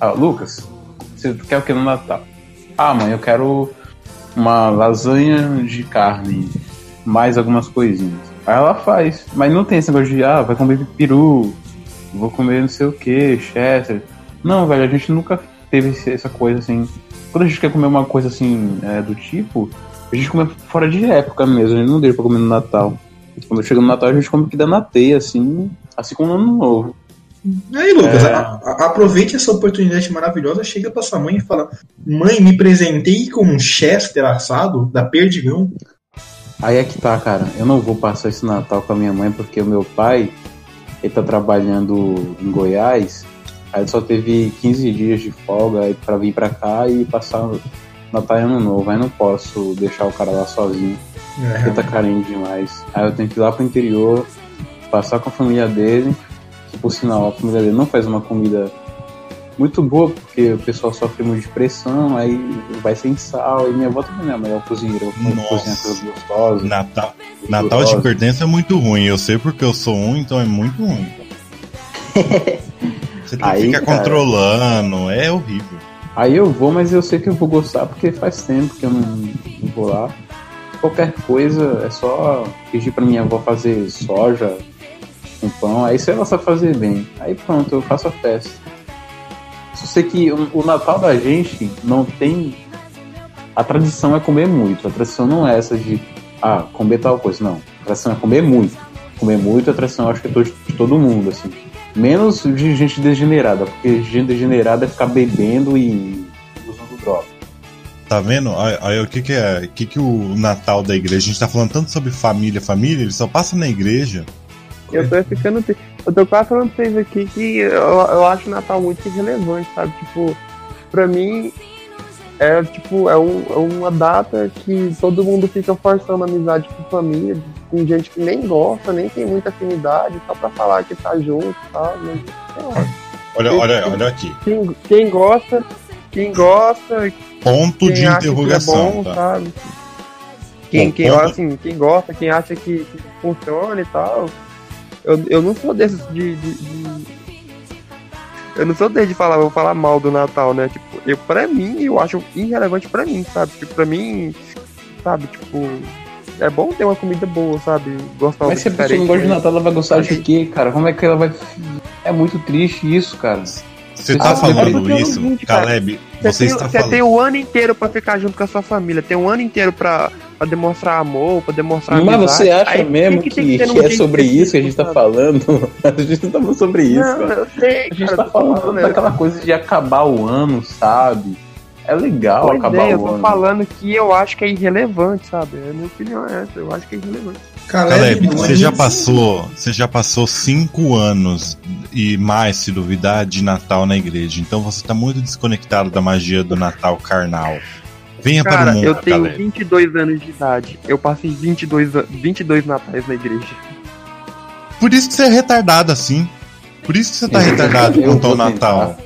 Ah, Lucas, você quer o que no Natal? Ah, mãe, eu quero uma lasanha de carne, mais algumas coisinhas. Aí ela faz, mas não tem esse negócio de, ah, vai comer peru, vou comer não sei o que, Chester. Não, velho, a gente nunca teve esse- essa coisa assim. Quando a gente quer comer uma coisa assim é, do tipo, a gente come fora de época mesmo, a gente não deixa pra comer no Natal. Quando chega no Natal, a gente come o que dá na teia, assim, assim como no ano novo. Aí, Lucas, É. a- a- aproveite essa oportunidade maravilhosa, chega pra sua mãe e fala: Mãe, me presentei com um Chester assado da Perdigão. Aí é que tá, cara. Eu não vou passar esse Natal com a minha mãe porque o meu pai, ele tá trabalhando em Goiás. Aí ele só teve 15 dias de folga aí pra vir pra cá e passar Natal e Ano Novo. Aí não posso deixar o cara lá sozinho. Ele tá carente demais. Aí eu tenho que ir lá pro interior, passar com a família dele. Que por sinal, a família dele não faz uma comida muito boa, porque o pessoal sofre muito de pressão, aí vai sem sal. E minha avó também não é a melhor cozinheira, cozinhar coisas gostosas. Natal, Natal te pertence é muito ruim. Eu sei porque eu sou um, então é muito ruim. Você tem que Aí, ficar cara. controlando, é horrível. Aí eu vou, mas eu sei que eu vou gostar porque faz tempo que eu não, não vou lá. Qualquer coisa é só pedir pra minha avó fazer soja com pão, aí se ela sabe fazer bem. Aí pronto, eu faço a festa. Só sei que o, o Natal da gente não tem. A tradição é comer muito. A tradição não é essa de ah, comer tal coisa. Não. A tradição é comer muito. Comer muito, a tradição acho que é de todo mundo, assim. Menos de gente degenerada, porque gente degenerada é ficar bebendo e usando droga. Tá vendo? Aí, o que que é? O que que o Natal da igreja? A gente tá falando tanto sobre família, família, ele só passa na igreja. Eu tô ficando. Eu tô quase falando pra vocês aqui que eu, eu acho o Natal muito irrelevante, sabe? Tipo, pra mim é tipo, é, um, é uma data que todo mundo fica forçando amizade com família, com gente que nem gosta, nem tem muita afinidade, só pra falar que tá junto e tal. Olha, olha, olha aqui. Quem, quem gosta, quem gosta, Ponto quem de acha que é interrogação, bom, tá? sabe? Quem, quem, ponto- assim, quem gosta, quem acha que, que funciona e tal. Eu, eu não sou desses de, de- de- Eu não sou desde de falar, vou falar mal do Natal, né? Tipo, eu, pra mim, eu acho irrelevante pra mim, sabe? Tipo, pra mim, sabe, tipo. É bom ter uma comida boa, sabe? Gostar Mas se a pessoa não gosta de Natal, ela vai gostar de quê, cara? Como é que ela vai. É muito triste isso, cara. Você tá Ah, falando é isso. Caleb? Você, Você tem, está você falando. tem o ano inteiro pra ficar junto com a sua família, tem um ano inteiro pra, pra demonstrar amor, pra demonstrar Mas amizade. você acha Aí, mesmo que, ter num que é sobre isso que a gente tá falando? A gente não tá falando sobre isso, Não, cara. eu sei, A gente cara, tá eu falando né? daquela coisa de acabar o ano, sabe? É legal Pois acabar é, eu o tô ano. falando que eu acho que é irrelevante, sabe? A minha opinião é essa, eu acho que é irrelevante. Caleb, não você é já passou, você já passou cinco anos e mais, se duvidar, de Natal na igreja. Então você tá muito desconectado da magia do Natal carnal. Venha para o Cara, mundo, eu tenho Caleb. 22 anos de idade, eu passei 22, an- 22 natais na igreja. Por isso que você é retardado assim. Por isso que você tá Eu- retardado eu quanto ao vou Natal.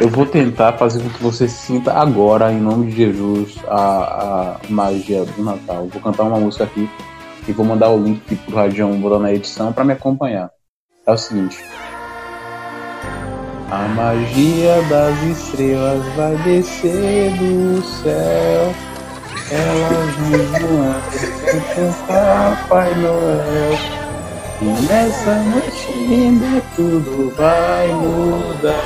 Eu vou tentar fazer com que você sinta agora, em nome de Jesus, a, a magia do Natal. Vou cantar uma música aqui e vou mandar o link aqui pro Radião botar na edição para me acompanhar. É o seguinte. A magia das estrelas vai descer do céu. Elas vão voando com Papai Noel. E nessa noite linda tudo vai mudar.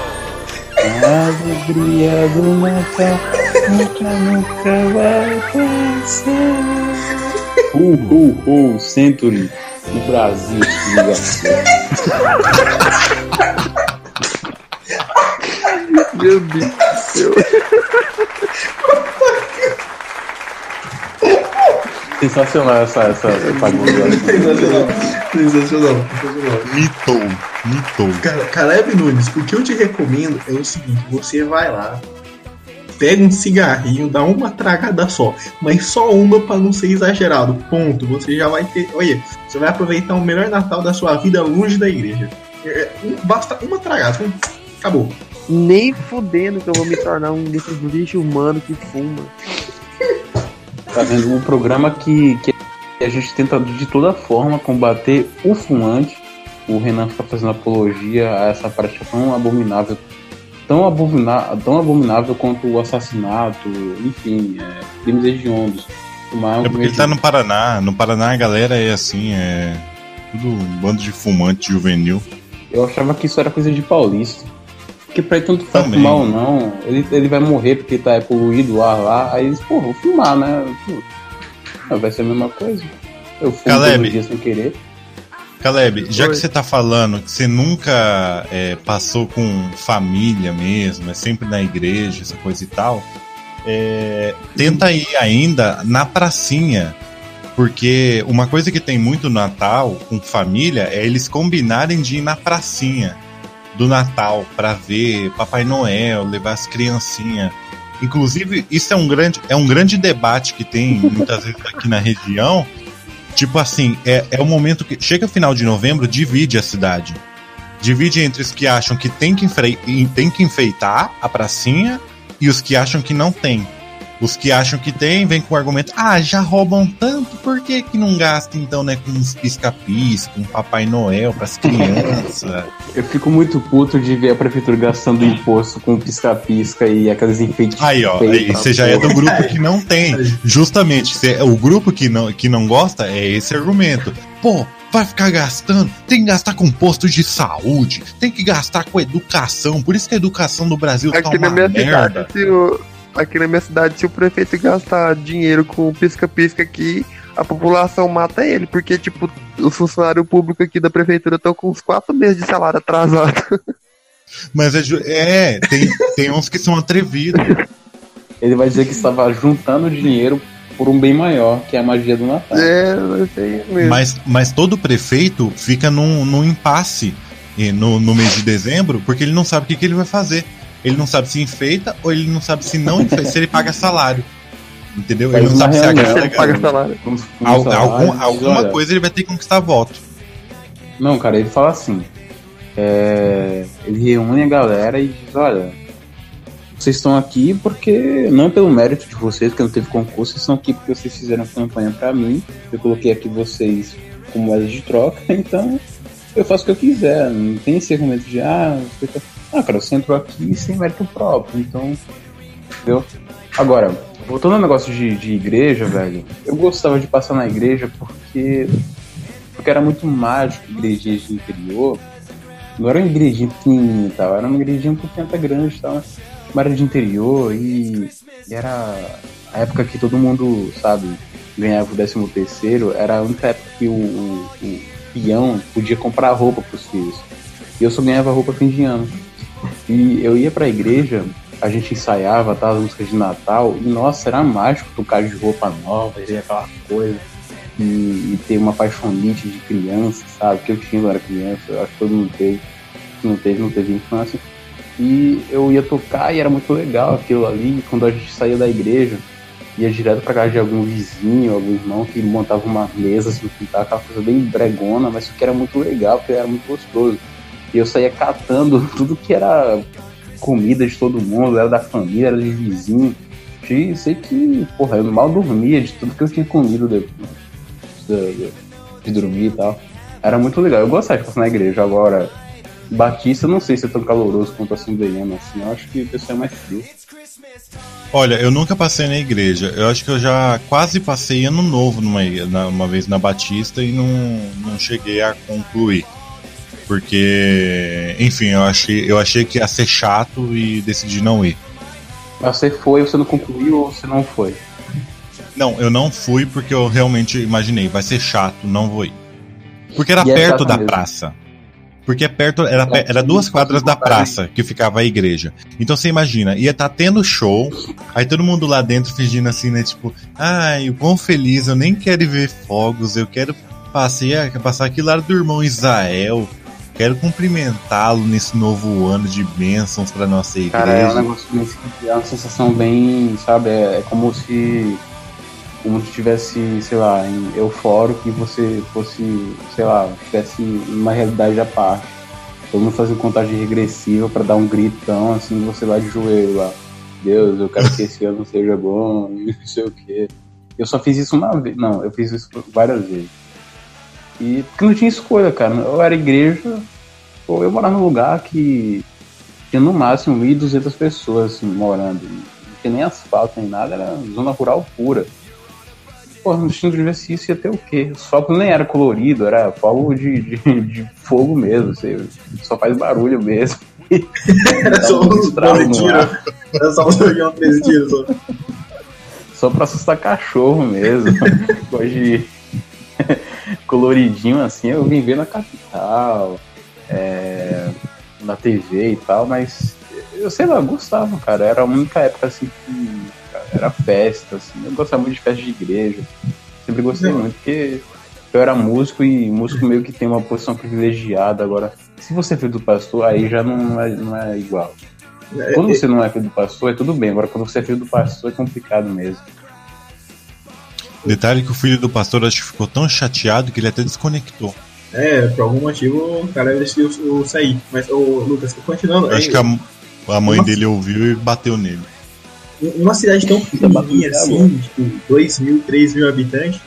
A alegria do Natal nunca, nunca vai passar. Uh, uh, uh, Century, o Brasil, se liga. Meu Deus do céu. Sensacional essa, essa, essa. Sensacional. Sensacional. Sensacional. Mitou, mitou. Cara, Caleb Nunes, o que eu te recomendo é o seguinte: você vai lá, pega um cigarrinho, dá uma tragada só, mas só uma pra não ser exagerado. Ponto. Você já vai ter. Olha, você vai aproveitar o melhor Natal da sua vida longe da igreja. É, um- basta uma tragada. Acabou. Nem fudendo que eu vou me tornar um desses lixo humano que fuma. Tá vendo? Um programa que, que a gente tenta de toda forma combater o fumante. O Renan fica fazendo apologia a essa prática tão abominável. Tão, abomina tão abominável quanto o assassinato, enfim, é, crimes hediondos. Fumar um É porque ele tá no Paraná. No Paraná a galera é assim, é. Tudo um bando de fumante juvenil. Eu achava que isso era coisa de paulista. Porque pra ele tanto faz Também. fumar ou não, ele, ele vai morrer porque tá poluído o ar lá. Aí eles, pô, vou fumar, né? Pô, vai ser a mesma coisa. Eu fumo Caleb. todo dia sem querer. Caleb, já Oi. que você tá falando que você nunca é, passou com família mesmo, é sempre na igreja, essa coisa e tal, é, tenta ir ainda na pracinha. Porque uma coisa que tem muito no Natal com família é eles combinarem de ir na pracinha do Natal pra ver Papai Noel, levar as criancinhas. Inclusive, isso é um grande, é um grande debate que tem muitas vezes aqui na região. Tipo assim, é, é o momento que. Chega final de novembro, divide a cidade. Divide entre os que acham que tem que, enfrei- tem que enfeitar a pracinha e os que acham que não tem. Os que acham que tem, vem com o argumento: ah, já roubam tanto, por que, que não gasta então, né, com uns pisca-pisca, com Papai Noel pras crianças? Eu fico muito puto de ver a prefeitura gastando imposto com pisca-pisca e aqueles enfeites. Aí, ó, aí você já é do grupo que não tem. Justamente, cê- o grupo que não, que não gosta é esse argumento. Pô, vai ficar gastando, tem que gastar com posto de saúde, tem que gastar com educação. Por isso que a educação do Brasil tá Aqui uma na minha merda. cidade, se o, aqui na minha cidade, se o prefeito gastar dinheiro com pisca-pisca aqui, a população mata ele, porque, tipo, os funcionários públicos aqui da prefeitura estão com uns quatro meses de salário atrasado. Mas é, é tem, tem uns que são atrevidos. Ele vai dizer que estava juntando dinheiro por um bem maior, que é a magia do Natal. É, mesmo. Mas, mas todo prefeito fica num, num impasse no, no mês de dezembro, porque ele não sabe o que, que ele vai fazer. Ele não sabe se enfeita ou ele não sabe se não enfeita, se ele paga salário. Entendeu? Ele Faz não sabe se reunião, agrada. Ele paga salário. Al- salário, algum- alguma olha, coisa ele vai ter que conquistar voto. Não, cara, ele fala assim. é, ele reúne a galera e diz, olha, vocês estão aqui porque, não pelo mérito de vocês, que não teve concurso, vocês estão aqui porque vocês fizeram campanha pra mim, eu coloquei aqui vocês como moeda de troca, então eu faço o que eu quiser, não tem esse argumento de, ah, você tá... ah cara, você entrou aqui sem mérito próprio, então, entendeu? Agora, voltando ao negócio de, de igreja, velho, eu gostava de passar na igreja porque porque era muito mágico, igrejinha de interior. Não era uma igrejinha pequenininha e tal, era uma igrejinha um pouquinho até grande e tal. Mas era de interior e, e era a época que todo mundo, sabe, ganhava o décimo terceiro, era a única época que o, o, o peão podia comprar roupa pros filhos. E eu só ganhava roupa fim de ano. E eu ia pra igreja, a gente ensaiava tá, as músicas de Natal, e nossa, era mágico tocar de roupa nova, e aquela coisa e, e ter uma paixonite de criança, sabe? Que eu tinha quando era criança, eu acho que todo mundo teve. Se não teve, não teve infância. E eu ia tocar e era muito legal aquilo ali. Quando a gente saía da igreja, ia direto pra casa de algum vizinho, algum irmão que montava uma mesa assim, quintal, aquela coisa bem bregona, mas que era muito legal, porque era muito gostoso. E eu saía catando tudo que era comida de todo mundo, era da família, era de vizinho. E sei que, porra, eu mal dormia de tudo que eu tinha comido depois. de, de dormir e tal. Era muito legal. Eu gostava de passar na igreja. Agora, Batista, não sei se é tão caloroso quanto a Assembleiana, assim. Eu acho que o pessoal é mais frio. Olha, eu nunca passei na igreja. Eu acho que eu já quase passei ano novo numa, uma vez na Batista e não, não cheguei a concluir. Porque, enfim, eu achei, eu achei que ia ser chato e decidi não ir. Mas Você foi, você não concluiu ou você não foi? Não, eu não fui porque eu realmente imaginei, vai ser chato, não vou ir. Porque era E é perto chato da mesmo. praça. Porque é perto, era, É, era duas quadras da praça que ficava a igreja. Então você imagina, ia estar tendo show, aí todo mundo lá dentro fingindo assim, né? Tipo, ai, o quão feliz, eu nem quero ir ver fogos, eu quero passear, passar aqui lá do irmão Israel. Quero cumprimentá-lo nesse novo ano de bênçãos para nossa igreja. Cara, é um negócio bem, é uma sensação bem, sabe, é, é como se como se tivesse, sei lá, em eufórico e você fosse, sei lá, tivesse uma realidade à parte. Todo mundo fazendo contagem regressiva pra dar um gritão, assim, você vai de joelho lá. Deus, eu quero que esse ano seja bom, não sei o quê. Eu só fiz isso uma vez, não, eu fiz isso várias vezes. E porque não tinha escolha, cara. Eu era igreja, ou eu morava num lugar que tinha no máximo 1.200 pessoas assim, morando. Não tinha nem asfalto nem nada, era zona rural pura. Pô, no destino de exercício ia ter o quê? Os fogos nem era colorido, era fogo de, de, de fogo mesmo, você só faz barulho mesmo. Era só um uns estrago 12 no tiros. ar. Era só uns avião 13 tiros. Só. Só pra assustar cachorro mesmo. De coloridinho assim, eu vim ver na capital, é, na TV e tal, mas eu sei lá, eu gostava, cara. Era a única época assim que era festa, assim. Eu gostava muito de festa de igreja. Sempre gostei muito, porque eu era músico e músico meio que tem uma posição privilegiada. Agora, se você é filho do pastor, aí já não é, não é igual. Quando você não é filho do pastor, é tudo bem. Agora, quando você é filho do pastor, é complicado mesmo. Detalhe que o filho do pastor acho que ficou tão chateado que ele até desconectou. É, por algum motivo o cara decidiu o- sair. Mas, ô, Lucas, continuando. Eu acho aí, que a, a mãe Nossa. dele ouviu e bateu nele. Uma cidade tão pequenininha Tá assim, tipo, 2 mil, 3 mil habitantes,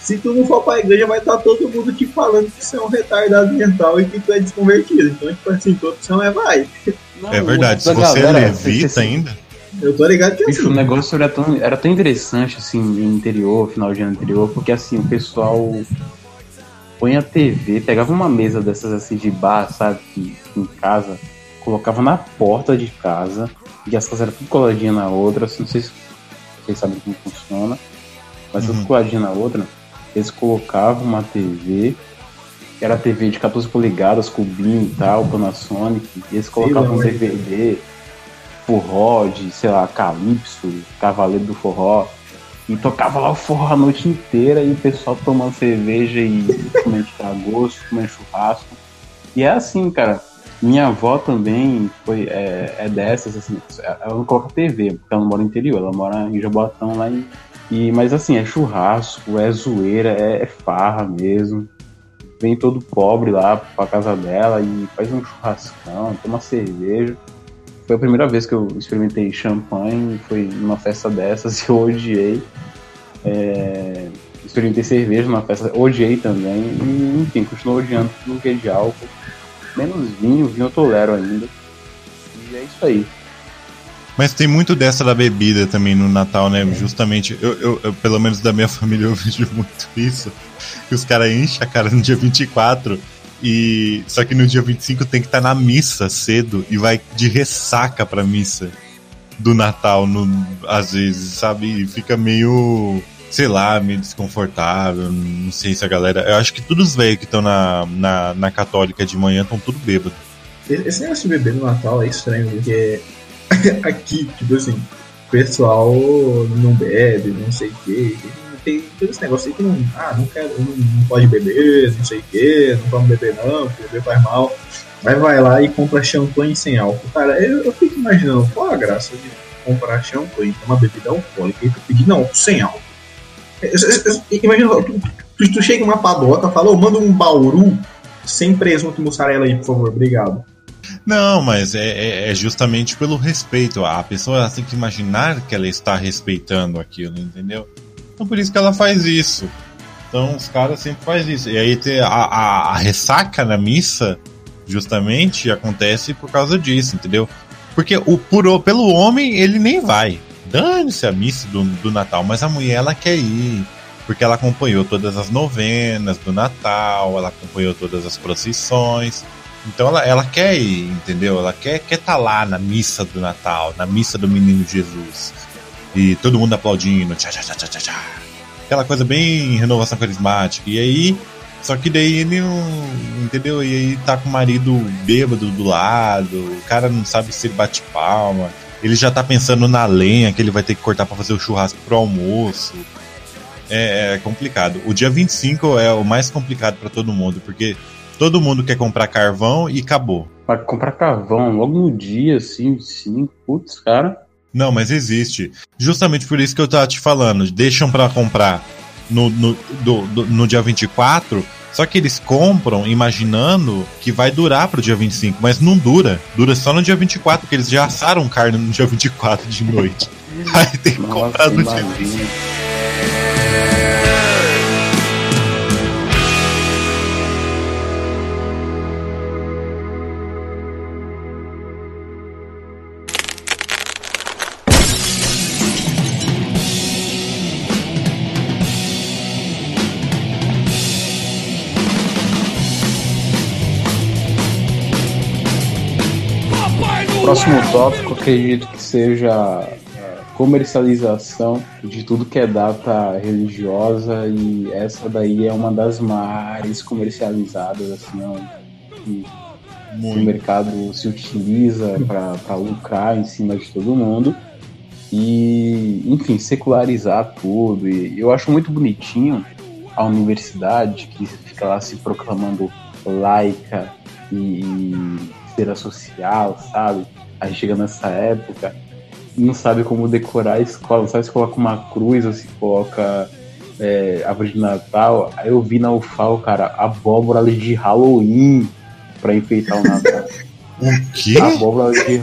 se tu não for pra igreja, vai estar todo mundo te falando que você é um retardado mental e que tu é desconvertido. Então, tipo assim, tua opção é vai. é verdade, se você galera, é levita você- ainda. Eu tô ligado que é Bicho, o assim. negócio era tão, era tão interessante, assim, no interior, final de ano anterior, porque, assim, o pessoal põe a TV, pegava uma mesa dessas, assim, de bar, sabe, que- em casa, colocava na porta de casa, e as casas eram tudo coladinha na outra, assim, não sei se vocês sabem como funciona, mas tudo Uhum. coladinha na outra, eles colocavam uma TV, que era TV de 14 polegadas, cubinho e tal, Panasonic, e eles colocavam um. DVD, forró de, sei lá, Calypso, Cavaleiro do Forró, e tocava lá o forró a noite inteira e o pessoal tomando cerveja e comendo gosto, comendo churrasco. E é assim, cara. Minha avó também foi, é, é dessas, assim, ela não coloca TV, porque ela não mora no interior, ela mora em Jabotão lá em. E, mas assim, é churrasco, é zoeira, é, é farra mesmo. Vem todo pobre lá pra casa dela e faz um churrascão, toma cerveja. Foi a primeira vez que eu experimentei champanhe, foi numa festa dessas e eu odiei. É, experimentei cerveja numa festa, odiei também. E, enfim, continuo odiando tudo que é de álcool. Menos vinho, vinho eu tolero ainda. E é isso aí. Mas tem muito dessa da bebida também no Natal, né? Justamente, eu, eu- eu, pelo menos da minha família, eu vejo muito isso. Que os caras enchem a cara no dia 24 e. Só que no dia 25 tem que estar na missa cedo e vai de ressaca pra missa do Natal, no, às vezes, sabe? E fica meio. Sei lá, meio desconfortável. Não sei se a galera. Eu acho que todos os velhos que estão na, na, na católica de manhã estão tudo bêbado. Esse negócio de beber no Natal é estranho, porque aqui, tipo assim, o pessoal não bebe, não sei o quê. Tem todo esse negócio aí que não. Ah, não quero, não, não pode beber, não sei o quê, não vamos beber não, porque beber faz mal. Mas vai lá e compra champanhe sem álcool. Cara, eu, eu fico imaginando qual a graça de comprar champanhe, é uma bebida alcoólica, e tu pedir não, sem álcool. Eu- eu- Imagina, tu, tu, tu chega uma padota, fala, ô, manda um bauru sem presunto e mussarela aí, por favor, obrigado. Não, mas é, é- é justamente pelo respeito. A pessoa tem que imaginar que ela está respeitando aquilo, entendeu? Então por isso que ela faz isso. Então os caras sempre fazem isso. E aí tem a, a, a ressaca na missa, justamente, acontece por causa disso, entendeu? Porque o por, pelo homem ele nem vai. Dane-se a missa do, do Natal, mas a mulher ela quer ir. Porque ela acompanhou todas as novenas do Natal, ela acompanhou todas as procissões. Então ela, ela quer ir, entendeu? Ela quer estar quer tá lá na missa do Natal, na missa do menino Jesus. E todo mundo aplaudindo, tchá, tchá, tchá, tchá, tchá. Aquela coisa bem renovação carismática. E aí, só que daí ele não. Entendeu? E aí tá com o marido bêbado do lado, o cara não sabe se ele bate palma. Ele já tá pensando na lenha que ele vai ter que cortar para fazer o churrasco pro almoço. É, é, complicado. O dia 25 é o mais complicado para todo mundo, porque todo mundo quer comprar carvão e acabou. Pra comprar carvão logo no dia, assim, sim, putz, cara. Não, mas existe. Justamente por isso que eu tava te falando. Deixam para comprar no, no, do, do, no dia 24 só que eles compram imaginando que vai durar pro dia 25, mas não dura. Dura só no dia 24, porque eles já assaram carne no dia 24 de noite. Aí tem que comprar no dia imagina. 25. Próximo tópico, acredito que seja é, comercialização de tudo que é data religiosa e essa daí é uma das mais comercializadas, assim, ó, que o mercado se utiliza para lucrar em cima de todo mundo e, enfim, secularizar tudo. E eu acho muito bonitinho a universidade que fica lá se proclamando laica e, e feira social, sabe? Aí chega nessa época, não sabe como decorar a escola, não sabe se coloca uma cruz ou se coloca é, árvore de Natal. Aí eu vi na UFAL, cara, abóbora de Halloween pra enfeitar o Natal. O quê? abóbora de,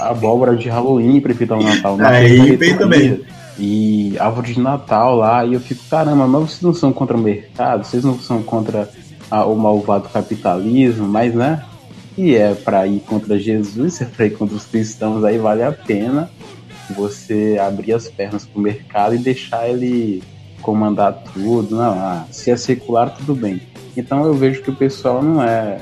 abóbora de Halloween pra enfeitar o Natal. Na Aí bem reitoria. E árvore de Natal lá, e eu fico, caramba, mas vocês não são contra o mercado, vocês não são contra a- o malvado capitalismo, mas né? E é pra ir contra Jesus, é pra ir contra os cristãos, aí vale a pena você abrir as pernas pro mercado e deixar ele comandar tudo. Não, ah, se é secular, tudo bem. Então eu vejo que o pessoal não é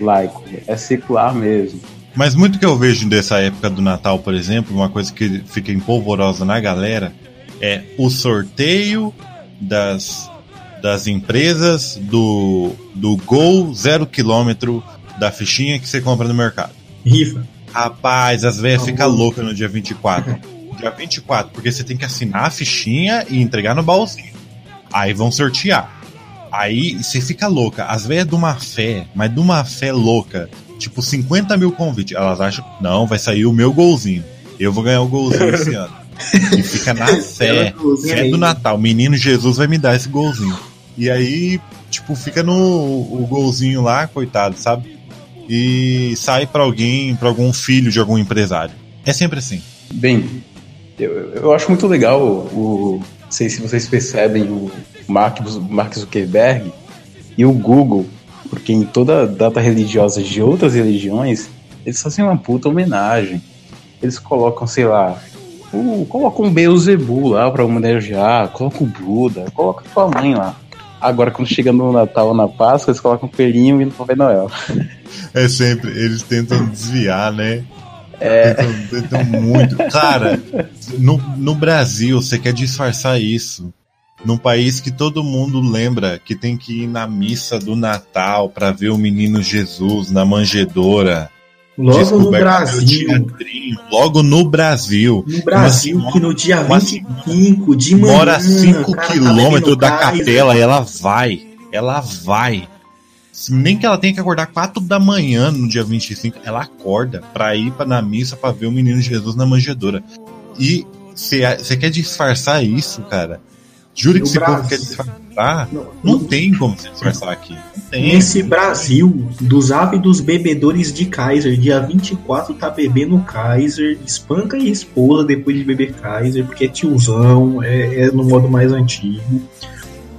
laico, é secular mesmo. Mas muito que eu vejo dessa época do Natal, por exemplo, uma coisa que fica empolvorosa na galera é o sorteio das, das empresas do, do Gol zero quilômetro da fichinha que você compra no mercado. Rifa. Rapaz, as velhas Tá ficam loucas no dia 24. dia 24, porque você tem que assinar a fichinha e entregar no baúzinho. Aí vão sortear. Aí você fica louca. As velhas de uma fé, mas de uma fé louca. Tipo, 50 mil convites. Elas acham, não, vai sair o meu golzinho. Eu vou ganhar o golzinho esse ano. E fica na fé. golzinho Fé do Natal. Menino Jesus vai me dar esse golzinho. E aí, tipo, fica no o golzinho lá, coitado, sabe? E sai pra alguém, pra algum filho de algum empresário. É sempre assim. Bem, eu, eu acho muito legal o- Não sei se vocês percebem o Mark, Mark Zuckerberg e o Google, porque em toda data religiosa de outras religiões, eles fazem uma puta homenagem. Eles colocam, sei lá, o, colocam um Beuzebu lá pra homenagear, colocam o Buda, colocam tua mãe lá. Agora, quando chega no Natal ou na Páscoa, eles colocam o coelhinho e no Papai Noel. É sempre, eles tentam desviar, né? É. Tentam, tentam muito. Cara, no, no Brasil, você quer disfarçar isso. Num país que todo mundo lembra que tem que ir na missa do Natal pra ver o menino Jesus na manjedora. Logo no Brasil. Logo no Brasil. No Brasil, Uma que no dia uma 25 de manhã. Mora a 5 o cara tá quilômetros da Kaiser. capela e ela vai. Ela vai. Nem que ela tenha que acordar 4 da manhã no dia 25, ela acorda pra ir pra, na missa pra ver o menino Jesus na manjedoura. E você quer disfarçar isso, cara? Juro que povo Brasil. quer disfarçar. No- Não tem como você disfarçar aqui. Não. Nesse Brasil, dos ávidos bebedores de Kaiser, dia 24 tá bebendo Kaiser, espanca a esposa depois de beber Kaiser, porque é tiozão, é, é no modo mais antigo.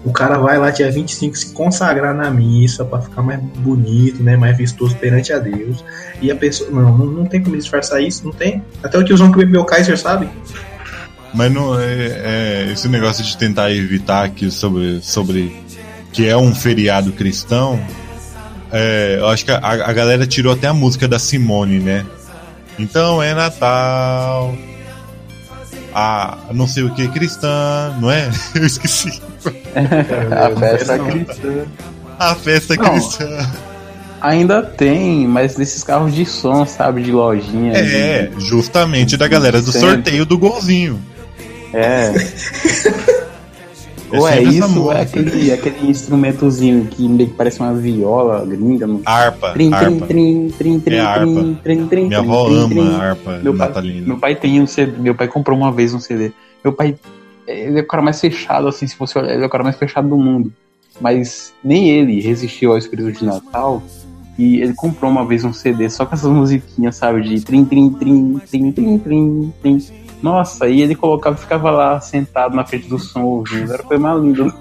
O cara vai lá dia 25 se consagrar na missa pra ficar mais bonito, né? Mais vistoso perante a Deus. E a pessoa. Não, não, não tem como disfarçar isso, não tem. Até o tiozão que bebeu Kaiser sabe. Mas não é, é esse negócio de tentar evitar que sobre, sobre que é um feriado cristão. é, eu acho que a, a galera tirou até a música da Simone, né? Então é Natal. A não sei o que cristã, não é? Eu esqueci. a festa não. cristã. A festa Não. cristã. Ainda tem, mas desses carros de som, sabe? De lojinha. É, de- justamente da galera do sorteio do golzinho. É. Ou é isso, ou é aquele, aquele instrumentozinho que parece uma viola gringa. No... Harpa, Trim, harpa. trim, trim, trim, É trim, trim, Minha avó ama trim. a harpa Meu pai, natalina. meu pai tem um CD, meu pai comprou uma vez um CD. Meu pai, ele é o cara mais fechado, assim, se você olhar, ele é o cara mais fechado do mundo. Mas nem ele resistiu ao espírito de Natal e ele comprou uma vez um CD só com essas musiquinhas, sabe, de trim, trim, trim, trim, trim, trim, trim. Nossa, e ele colocava, ficava lá sentado na frente do som ouvindo, era coisa mais linda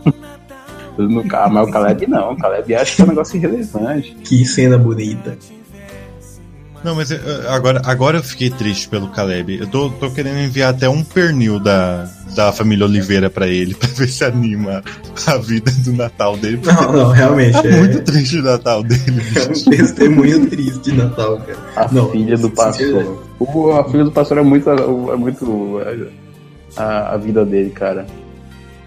no carro, mas o Caleb não, o Caleb acha que é um negócio irrelevante. Que cena bonita. Não, mas eh, agora, agora eu fiquei triste pelo Caleb. Eu tô, tô querendo enviar até um pernil da, da família Oliveira pra ele, pra ver se anima a vida do Natal dele. Não, não, realmente. Tá É, muito triste o Natal dele. é um testemunho triste de Natal, cara. A Não, filha do sinceramente. pastor. O, a filha do pastor é muito, é muito a, a vida dele, cara.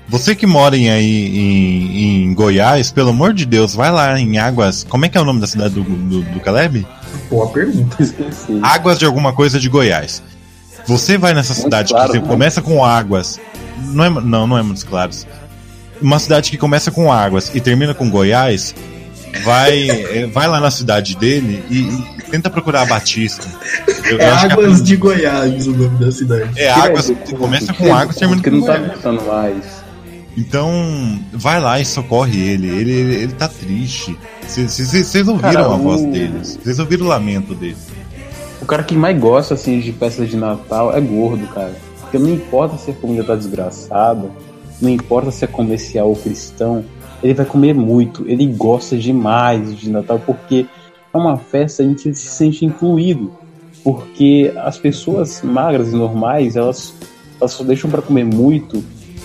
Você que mora em, aí em, em Goiás, pelo amor de Deus, vai lá em Águas. Como é que é o nome da cidade do, do, do Caleb? Boa pergunta. Esqueci. Águas de alguma coisa de Goiás. Você vai nessa Muito cidade claro, que né? começa com águas. Não, é, não, não é Montes Claros. Uma cidade que começa com águas e termina com Goiás. Vai, vai lá na cidade dele e tenta procurar a Batista. Eu- eu É que a- Águas de Goiás o nome da cidade. É águas, começa com águas e termina Porque com não tá Goiás. gostando mais. Então, vai lá e socorre ele. Ele, ele, ele tá triste. Vocês ouviram Cara, a voz o- dele. Vocês ouviram o lamento dele. O cara que mais gosta, assim, de festas de Natal é gordo, cara. Porque não importa se a comida tá desgraçada, não importa se é comercial ou cristão, ele vai comer muito. Ele gosta demais de Natal porque é uma festa em que ele se sente incluído. Porque as pessoas magras e normais, elas, elas só deixam para comer muito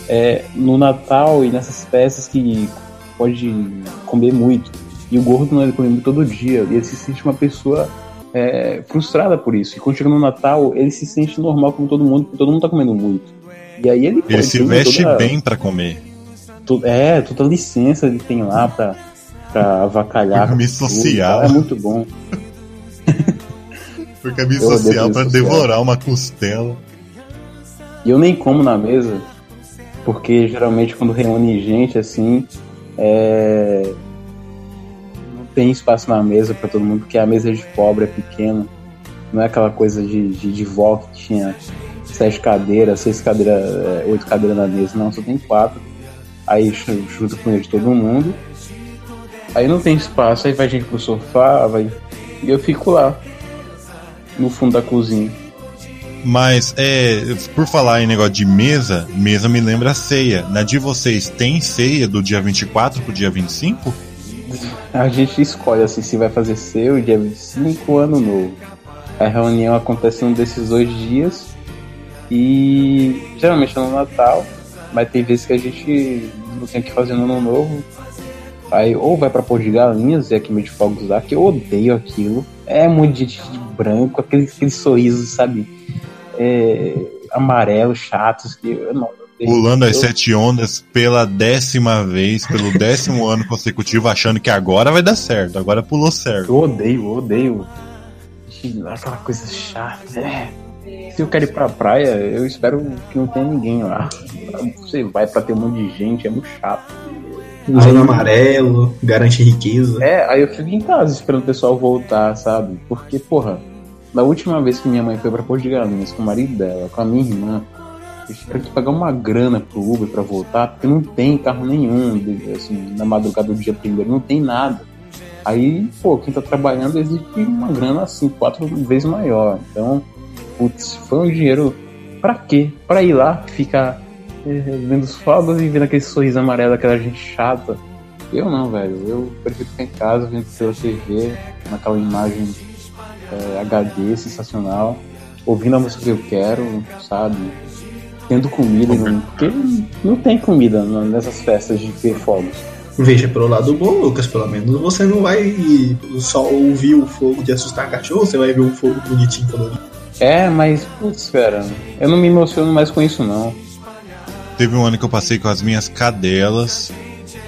é, no Natal e nessas festas que pode comer muito. E o gordo não, ele come muito todo dia. E ele se sente uma pessoa é, frustrada por isso. E quando chega no Natal, ele se sente normal como todo mundo, porque todo mundo tá comendo muito. E aí ele, Ele se veste toda- bem pra comer. é, toda a licença ele tem lá pra, pra avacalhar. Com tudo, social. tá? É muito bom. Odeio social pra social. devorar uma costela. E eu nem como na mesa, porque geralmente quando reúne gente assim, é... não tem espaço na mesa pra todo mundo, porque a mesa de pobre é pequena. Não é aquela coisa de, de, de vó que tinha sete cadeiras, seis cadeiras, é, oito cadeiras na mesa. Não, só tem quatro. Aí junta com de todo mundo. Aí não tem espaço, aí vai gente pro sofá, vai. E eu fico lá, no fundo da cozinha. Mas, é, por falar em negócio de mesa, mesa me lembra a ceia. Na de vocês tem ceia do dia 24 pro dia 25? A gente escolhe assim se vai fazer seu dia 25 ou ano novo. A reunião acontece num desses dois dias e geralmente é no Natal, mas tem vezes que a gente não tem o que fazer no ano novo. Aí ou vai pra pôr de galinhas e aqui meio de fogos lá, que eu odeio aquilo. É muito gente de branco, aquele, aquele sorriso, sabe? É, amarelo, chatos, que eu não. Pulando as sete ondas pela décima vez, pelo décimo ano consecutivo, achando que agora vai dar certo. Agora pulou certo. Eu odeio, eu odeio. Aquela coisa chata. É. Se eu quero ir pra praia, eu espero que não tenha ninguém lá. Você vai pra ter um monte de gente, é muito chato. Usando amarelo, garante riqueza. É, aí eu fico em casa esperando o pessoal voltar, sabe? Porque, porra, da última vez que minha mãe foi pra Porto de Galinhas com o marido dela, com a minha irmã, eu tive que pagar uma grana pro Uber pra voltar, porque não tem carro nenhum, assim, na madrugada do dia primeiro, não tem nada. Aí, pô, quem tá trabalhando exige uma grana assim, quatro vezes maior. Então, putz, foi um dinheiro pra quê? Pra ir lá, ficar vendo os fogos e vendo aquele sorriso amarelo daquela gente chata. Eu não, velho. Eu prefiro ficar em casa vendo pela TV, naquela imagem é, HD sensacional, ouvindo a música que eu quero, sabe? Tendo comida, não, porque não tem comida nessas festas de ter fogos. Veja pelo lado bom, Lucas, pelo menos você não vai só ouvir o fogo de assustar cachorro, você vai ver um fogo bonitinho colorido. É, mas, putz, cara, eu não me emociono mais com isso, não. Teve um ano que eu passei com as minhas cadelas,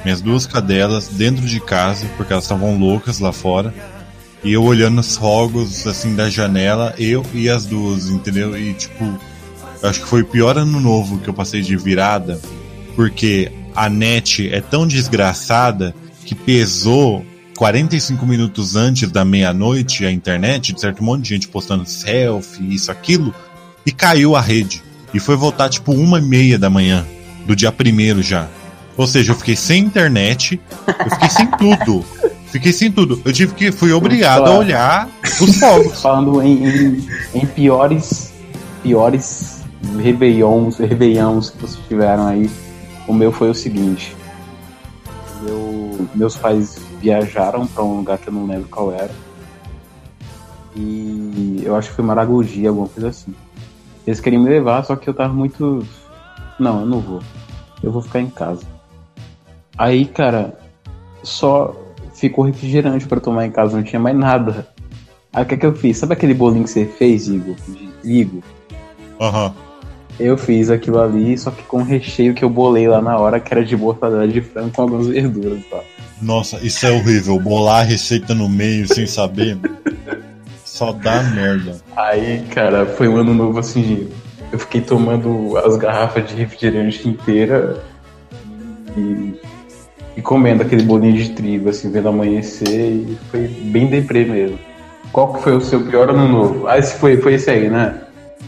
minhas duas cadelas, dentro de casa, porque elas estavam loucas lá fora. E eu olhando os fogos, assim, da janela, eu e as duas, entendeu? E, tipo, acho que foi o pior ano novo que eu passei de virada, porque a net é tão desgraçada que pesou 45 minutos antes da meia-noite a internet, de certo um monte de gente postando selfie, isso, aquilo, e caiu a rede. E foi voltar tipo uma e meia da manhã, do dia primeiro já. Ou seja, eu fiquei sem internet, eu fiquei sem tudo. Fiquei sem tudo. Eu tive que fui obrigado a olhar os fogos. Falando em, em, em piores piores rebeliões, rebeliões que vocês tiveram aí, o meu foi o seguinte. Eu, meus pais viajaram para um lugar que eu não lembro qual era. E eu acho que foi Maragogi, alguma coisa assim. Eles queriam me levar, só que eu tava muito. Não, eu não vou. Eu vou ficar em casa. Aí, cara, só ficou refrigerante para tomar em casa, não tinha mais nada. Aí o que, é que eu fiz? Sabe aquele bolinho que você fez, Igor? De trigo? Aham. Uhum. Eu fiz aquilo ali, só que com o recheio que eu bolei lá na hora, que era de mortadela de frango com algumas verduras, tá? Nossa, isso é horrível. Bolar a receita no meio sem saber. Só dá merda. Aí, cara, foi um ano novo assim. Eu fiquei tomando as garrafas de refrigerante inteira e, e comendo aquele bolinho de trigo, assim, vendo amanhecer. E foi bem deprê mesmo. Qual que foi o seu pior ano novo? Ah, esse foi, foi esse aí, né?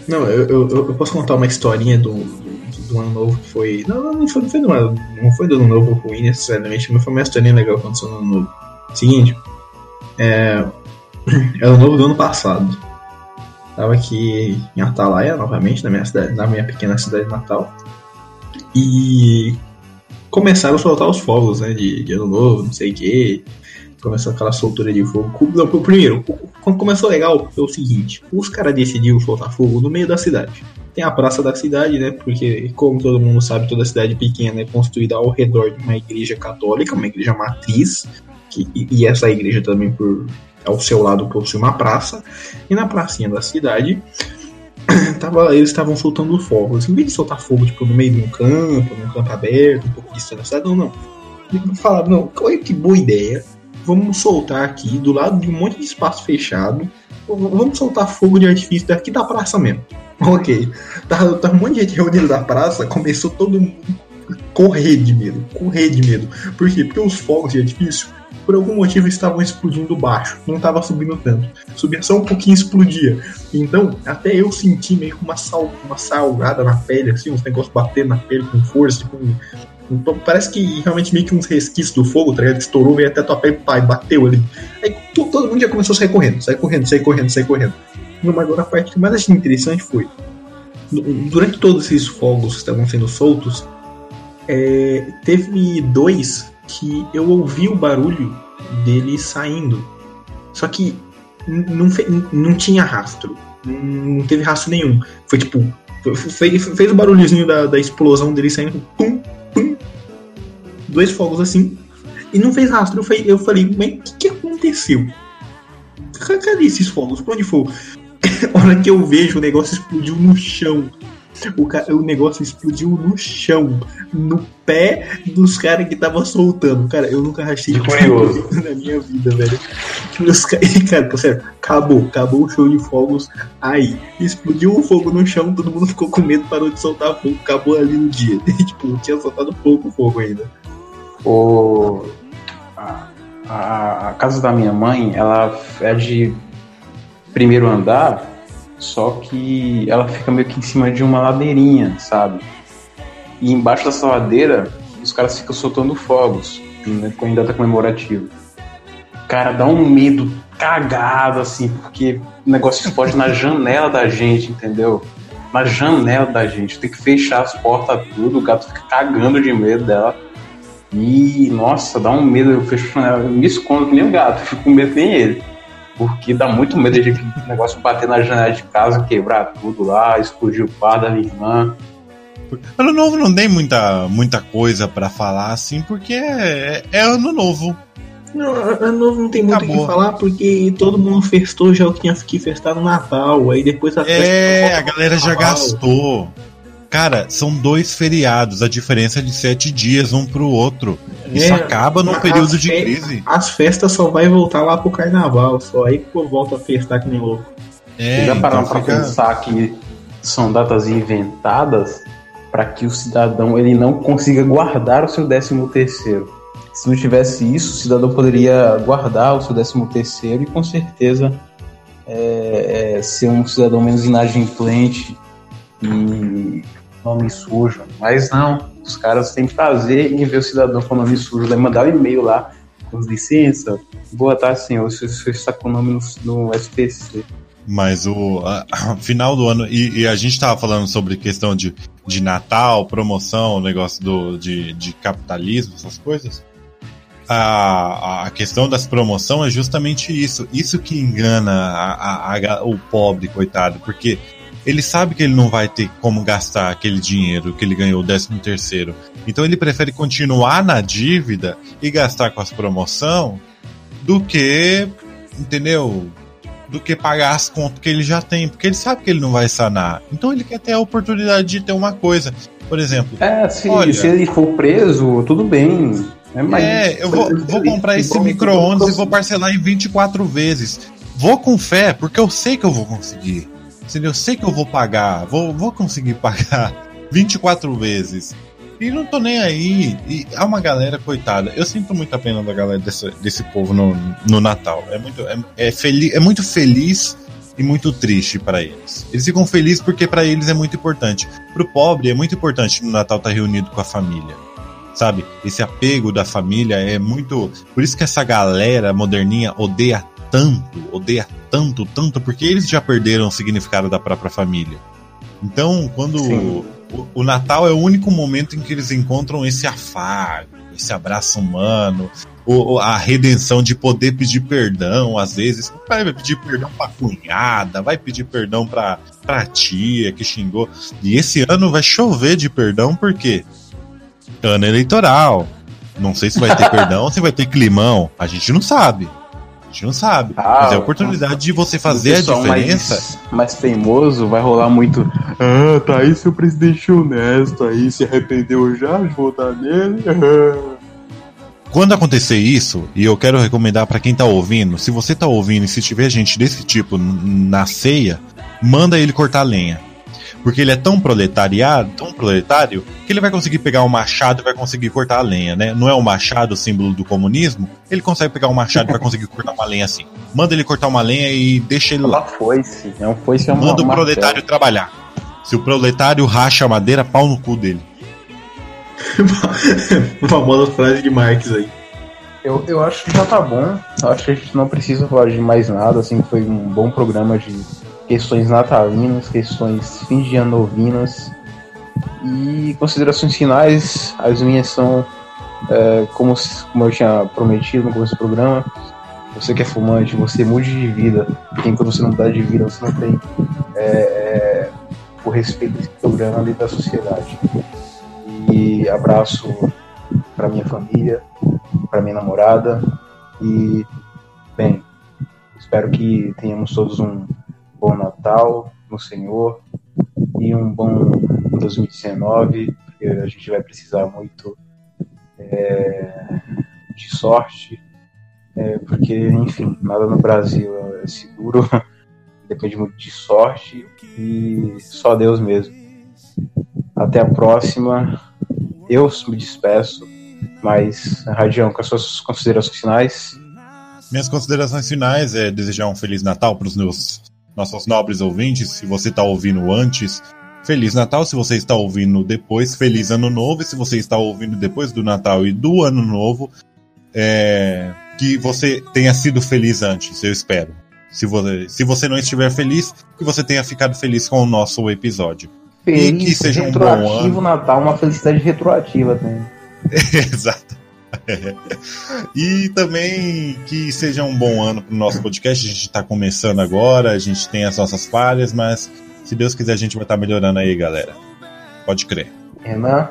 Não, eu, eu, eu posso contar uma historinha do, do, do, ano novo que foi. Não, não foi, não foi do ano, não foi do ano novo ruim necessariamente, mas foi uma historinha legal que aconteceu no ano novo. Seguinte, é, é o novo do ano passado. Tava aqui em Atalaia, novamente, na minha cidade, na minha pequena cidade natal. E começaram a soltar os fogos, né? De, de ano novo, não sei o quê começou aquela soltura de fogo. Não, primeiro, quando começou legal, foi o seguinte: os caras decidiram soltar fogo no meio da cidade. Tem a praça da cidade, né? Porque, como todo mundo sabe, toda cidade pequena é construída ao redor de uma igreja católica, uma igreja matriz, que, e essa igreja também, por ao seu lado, possui uma praça. E na pracinha da cidade, tava, eles estavam soltando fogos. Em vez de soltar fogo tipo, no meio de um campo, num campo aberto, um pouco distante da cidade, não, não. Falaram, não, olha que boa ideia vamos soltar aqui, do lado de um monte de espaço fechado, vamos soltar fogo de artifício daqui da praça mesmo. Ok. Tá, tá um monte de gente reunido da praça, começou todo mundo correr de medo, correr de medo. Por quê? Porque os fogos de artifício, por algum motivo, estavam explodindo baixo, não estava subindo tanto. Subia só um pouquinho e explodia. Então, até eu senti meio que uma, sal, uma salgada na pele, assim, uns negócios batendo na pele com força, tipo então, parece que realmente meio que uns resquícios do fogo, tá ligado? Estourou, veio até tua pele, pai, bateu ali. Aí todo mundo já começou a sair correndo, sair correndo, sair correndo, sair correndo. Mas agora a parte que mais achei interessante foi, durante todos esses fogos que estavam sendo soltos, é, teve dois que eu ouvi o barulho deles saindo. Só que não, não tinha rastro. Não teve rastro nenhum. Foi tipo. Fez, fez o barulhozinho da, da explosão dele saindo. Pum, dois fogos assim, e não fez rastro. Eu falei, eu falei mas o que, que aconteceu? Cadê esses fogos? Pra onde foi? A hora que eu vejo, o negócio explodiu no chão. O, o negócio explodiu no chão, no pé dos caras que tava soltando. Cara, eu nunca achei curioso na minha vida, velho. Os, cara, sério, acabou, acabou o show de fogos aí. Explodiu o fogo no chão, todo mundo ficou com medo, parou de soltar fogo, acabou ali no dia. tipo, tinha soltado pouco fogo ainda o, a, a, a, casa da minha mãe, ela é de primeiro andar, só que ela fica meio que em cima de uma ladeirinha, sabe? E embaixo dessa ladeira, os caras ficam soltando fogos, né, com data comemorativa. Cara, dá um medo cagado, assim, porque o negócio explode na janela da gente, entendeu? na janela da gente. Tem que fechar as portas tudo, o gato fica cagando de medo dela. E, nossa, dá um medo. Eu fecho a janela, eu me escondo que nem o gato, fico com medo nem ele. Porque dá muito medo de o negócio bater na janela de casa, quebrar tudo lá, explodir o par da minha irmã. Ano novo não tem muita, muita coisa pra falar assim, porque é, é ano novo. Não, ano novo não tem muito o que falar, porque todo mundo festou já o que tinha que festar no Natal. Aí depois a festa É, a galera já Natal. gastou. Cara, são dois feriados, a diferença é de sete dias um pro outro. Isso É, acaba num período de crise. As festas só vai voltar lá pro carnaval, só aí que volta a festar que nem louco. É, já pararam então pra fica- pensar que são datas inventadas para que o cidadão ele não consiga guardar o seu décimo terceiro. Se não tivesse isso, o cidadão poderia guardar o seu décimo terceiro e com certeza é, é, ser um cidadão menos inadimplente e nome sujo. Mas não, os caras têm prazer em ver o cidadão com nome sujo, daí mandar um e-mail lá, com licença, boa tarde senhor, o está com o nome no, no SPC. Mas o a- final do ano. E, e a gente tava falando sobre questão de, de Natal, promoção, negócio do, de, de capitalismo, essas coisas. A, a questão das promoções é justamente isso. Isso que engana a, a- a o pobre, coitado, porque ele sabe que ele não vai ter como gastar aquele dinheiro que ele ganhou, o 13 terceiro. Então ele prefere continuar na dívida e gastar com as promoção do que, entendeu? do que pagar as contas que ele já tem, porque ele sabe que ele não vai sanar. Então ele quer ter a oportunidade de ter uma coisa. Por exemplo, É, se, Olha. se ele for preso, tudo bem. É, mas- é, eu vou, vou comprar esse micro-ondas e vou parcelar em 24 vezes. Vou com fé, porque eu sei que eu vou conseguir. Eu sei que eu vou pagar, vou, vou conseguir pagar 24 vezes. E não tô nem aí. E há uma galera, coitada. Eu sinto muita pena da galera desse, desse povo no, no Natal. É muito, é, é, feliz, é muito feliz e muito triste para eles. Eles ficam felizes porque para eles é muito importante. Pro pobre é muito importante no Natal estar reunido com a família. Sabe? Esse apego da família é muito. Por isso que essa galera moderninha odeia tanto, odeia tanto, tanto, porque eles já perderam o significado da própria família. Então, quando o, o Natal é o único momento em que eles encontram esse afago, esse abraço humano, o- a redenção de poder pedir perdão, às vezes. Vai pedir perdão pra cunhada, vai pedir perdão pra, pra tia que xingou. E esse ano vai chover de perdão, por quê? Ano eleitoral. Não sei se vai ter perdão ou se vai ter climão. A gente não sabe. Gente não sabe. Ah, Mas é a oportunidade de você fazer a pessoal diferença. Mais, mais teimoso vai rolar muito. Ah, tá aí seu presidente honesto aí, se arrependeu já de votar nele? Ah." Quando acontecer isso, e eu quero recomendar pra quem tá ouvindo, se você tá ouvindo e se tiver gente desse tipo na ceia, manda ele cortar lenha. Porque ele é tão proletariado, tão proletário, que ele vai conseguir pegar um machado e vai conseguir cortar a lenha, né? Não é o machado o símbolo do comunismo? Ele consegue pegar um machado e vai conseguir cortar uma lenha assim. Manda ele cortar uma lenha e deixa ele lá. Uma foice. É um foice é uma Manda o proletário trabalhar. Se o proletário racha a madeira, pau no cu dele. Famosa frase de Marx aí. Eu, eu acho que já tá bom. Eu acho que a gente não precisa falar de mais nada. Assim, foi um bom programa de questões natalinas, questões fins de ano novinas. E considerações finais, as minhas são, é, como, como eu tinha prometido no começo do programa, você que é fumante, você mude de vida. Porque enquanto você não mudar de vida, você não tem é, é, o respeito desse programa dentro da sociedade. E abraço para minha família, para minha namorada e bem, espero que tenhamos todos um bom Natal no Senhor e um bom 2019, porque a gente vai precisar muito é, de sorte, é, porque enfim, nada no Brasil é seguro, depende muito de sorte e só Deus mesmo. Até a próxima. Eu me despeço, mas Radião, com as suas considerações finais. Minhas considerações finais é desejar um Feliz Natal para os meus nossos nobres ouvintes. Se você está ouvindo antes, Feliz Natal. Se você está ouvindo depois, Feliz Ano Novo. E se você está ouvindo depois do Natal e do Ano Novo, é, que você tenha sido feliz antes, eu espero. Se você, se você não estiver feliz, que você tenha ficado feliz com o nosso episódio. Feliz, E que seja um bom retroativo ano. Natal, uma felicidade retroativa também. Exato. E também que seja um bom ano pro nosso podcast. A gente tá começando agora, a gente tem as nossas falhas, mas se Deus quiser a gente vai estar melhorando aí, galera. Pode crer. Renan,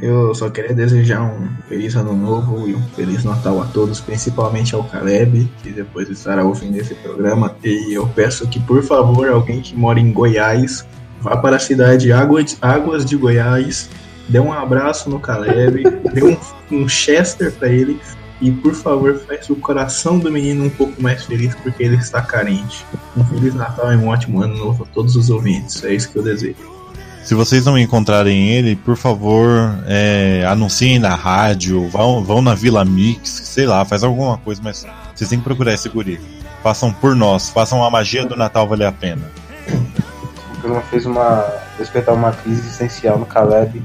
Eu só queria desejar um feliz ano novo e um feliz Natal a todos, principalmente ao Caleb, que depois estará ouvindo esse programa. E eu peço que, por favor, alguém que mora em Goiás, vá para a cidade Águas, Águas de Goiás, dê um abraço no Caleb, dê um, um Chester para ele e, por favor, faça o coração do menino um pouco mais feliz porque ele está carente. Um feliz Natal e um ótimo ano novo a todos os ouvintes. É isso que eu desejo. Se vocês não encontrarem ele, por favor, é, anunciem na rádio, vão, vão na Vila Mix, sei lá, faz alguma coisa, mas vocês têm que procurar esse guri. Façam por nós, façam a magia do Natal valer a pena. o programa fez uma. despertar uma crise existencial no Caleb.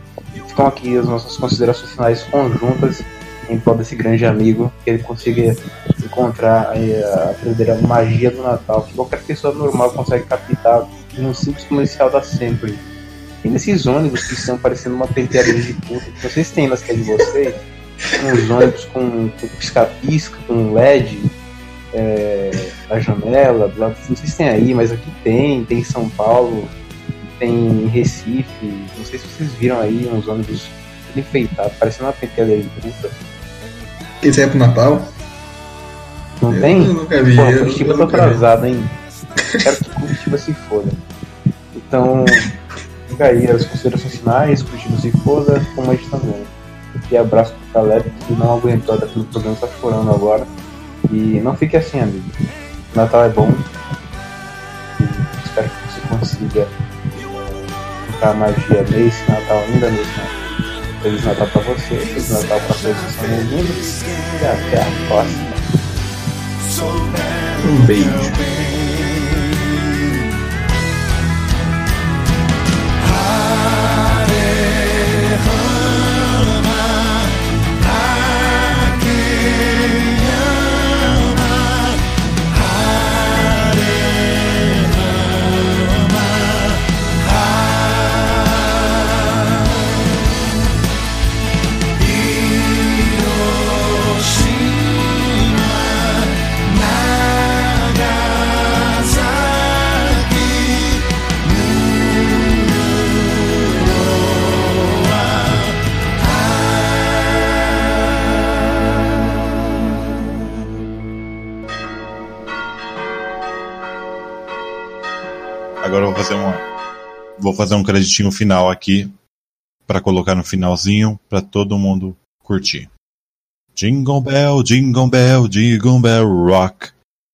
Ficam aqui as nossas considerações finais conjuntas em prol desse grande amigo, que ele consiga encontrar aí, a verdadeira magia do Natal, que qualquer pessoa normal consegue captar num simples comercial da Sempre. E nesses ônibus que estão parecendo uma penteadeira de puta, que vocês têm nas que é de vocês, uns ônibus com, com pisca-pisca, com LED, é, na janela, do lado, não sei se tem aí, mas aqui tem, tem em São Paulo, tem em Recife, não sei se vocês viram aí uns ônibus enfeitados, parecendo uma penteadeira de puta. Quiser pro Natal? Não Eu tem? nunca vi. Pô, eu- Curitiba eu tá atrasado, hein? Quero que Curitiba se foda. Então, fica aí as considerações finais, Curitiba se foda, como a gente também. E abraço pro Caleb, que não aguentou até pelo programa, tá chorando agora. E não fique assim, amigo. Natal é bom. E espero que você consiga encontrar magia nesse Natal, ainda nesse Natal. Feliz Natal pra você, Feliz Natal pra todos que estão ouvindo. E até a próxima. Um beijo. Agora eu vou fazer uma. Vou fazer um creditinho final aqui para colocar no finalzinho para todo mundo curtir. Jingle Bell, Jingle Bell, Jingle Bell Rock.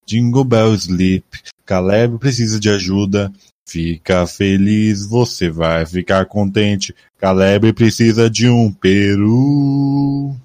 Jingle Bell Sleep. Caleb precisa de ajuda. Fica feliz, você vai ficar contente. Caleb precisa de um peru.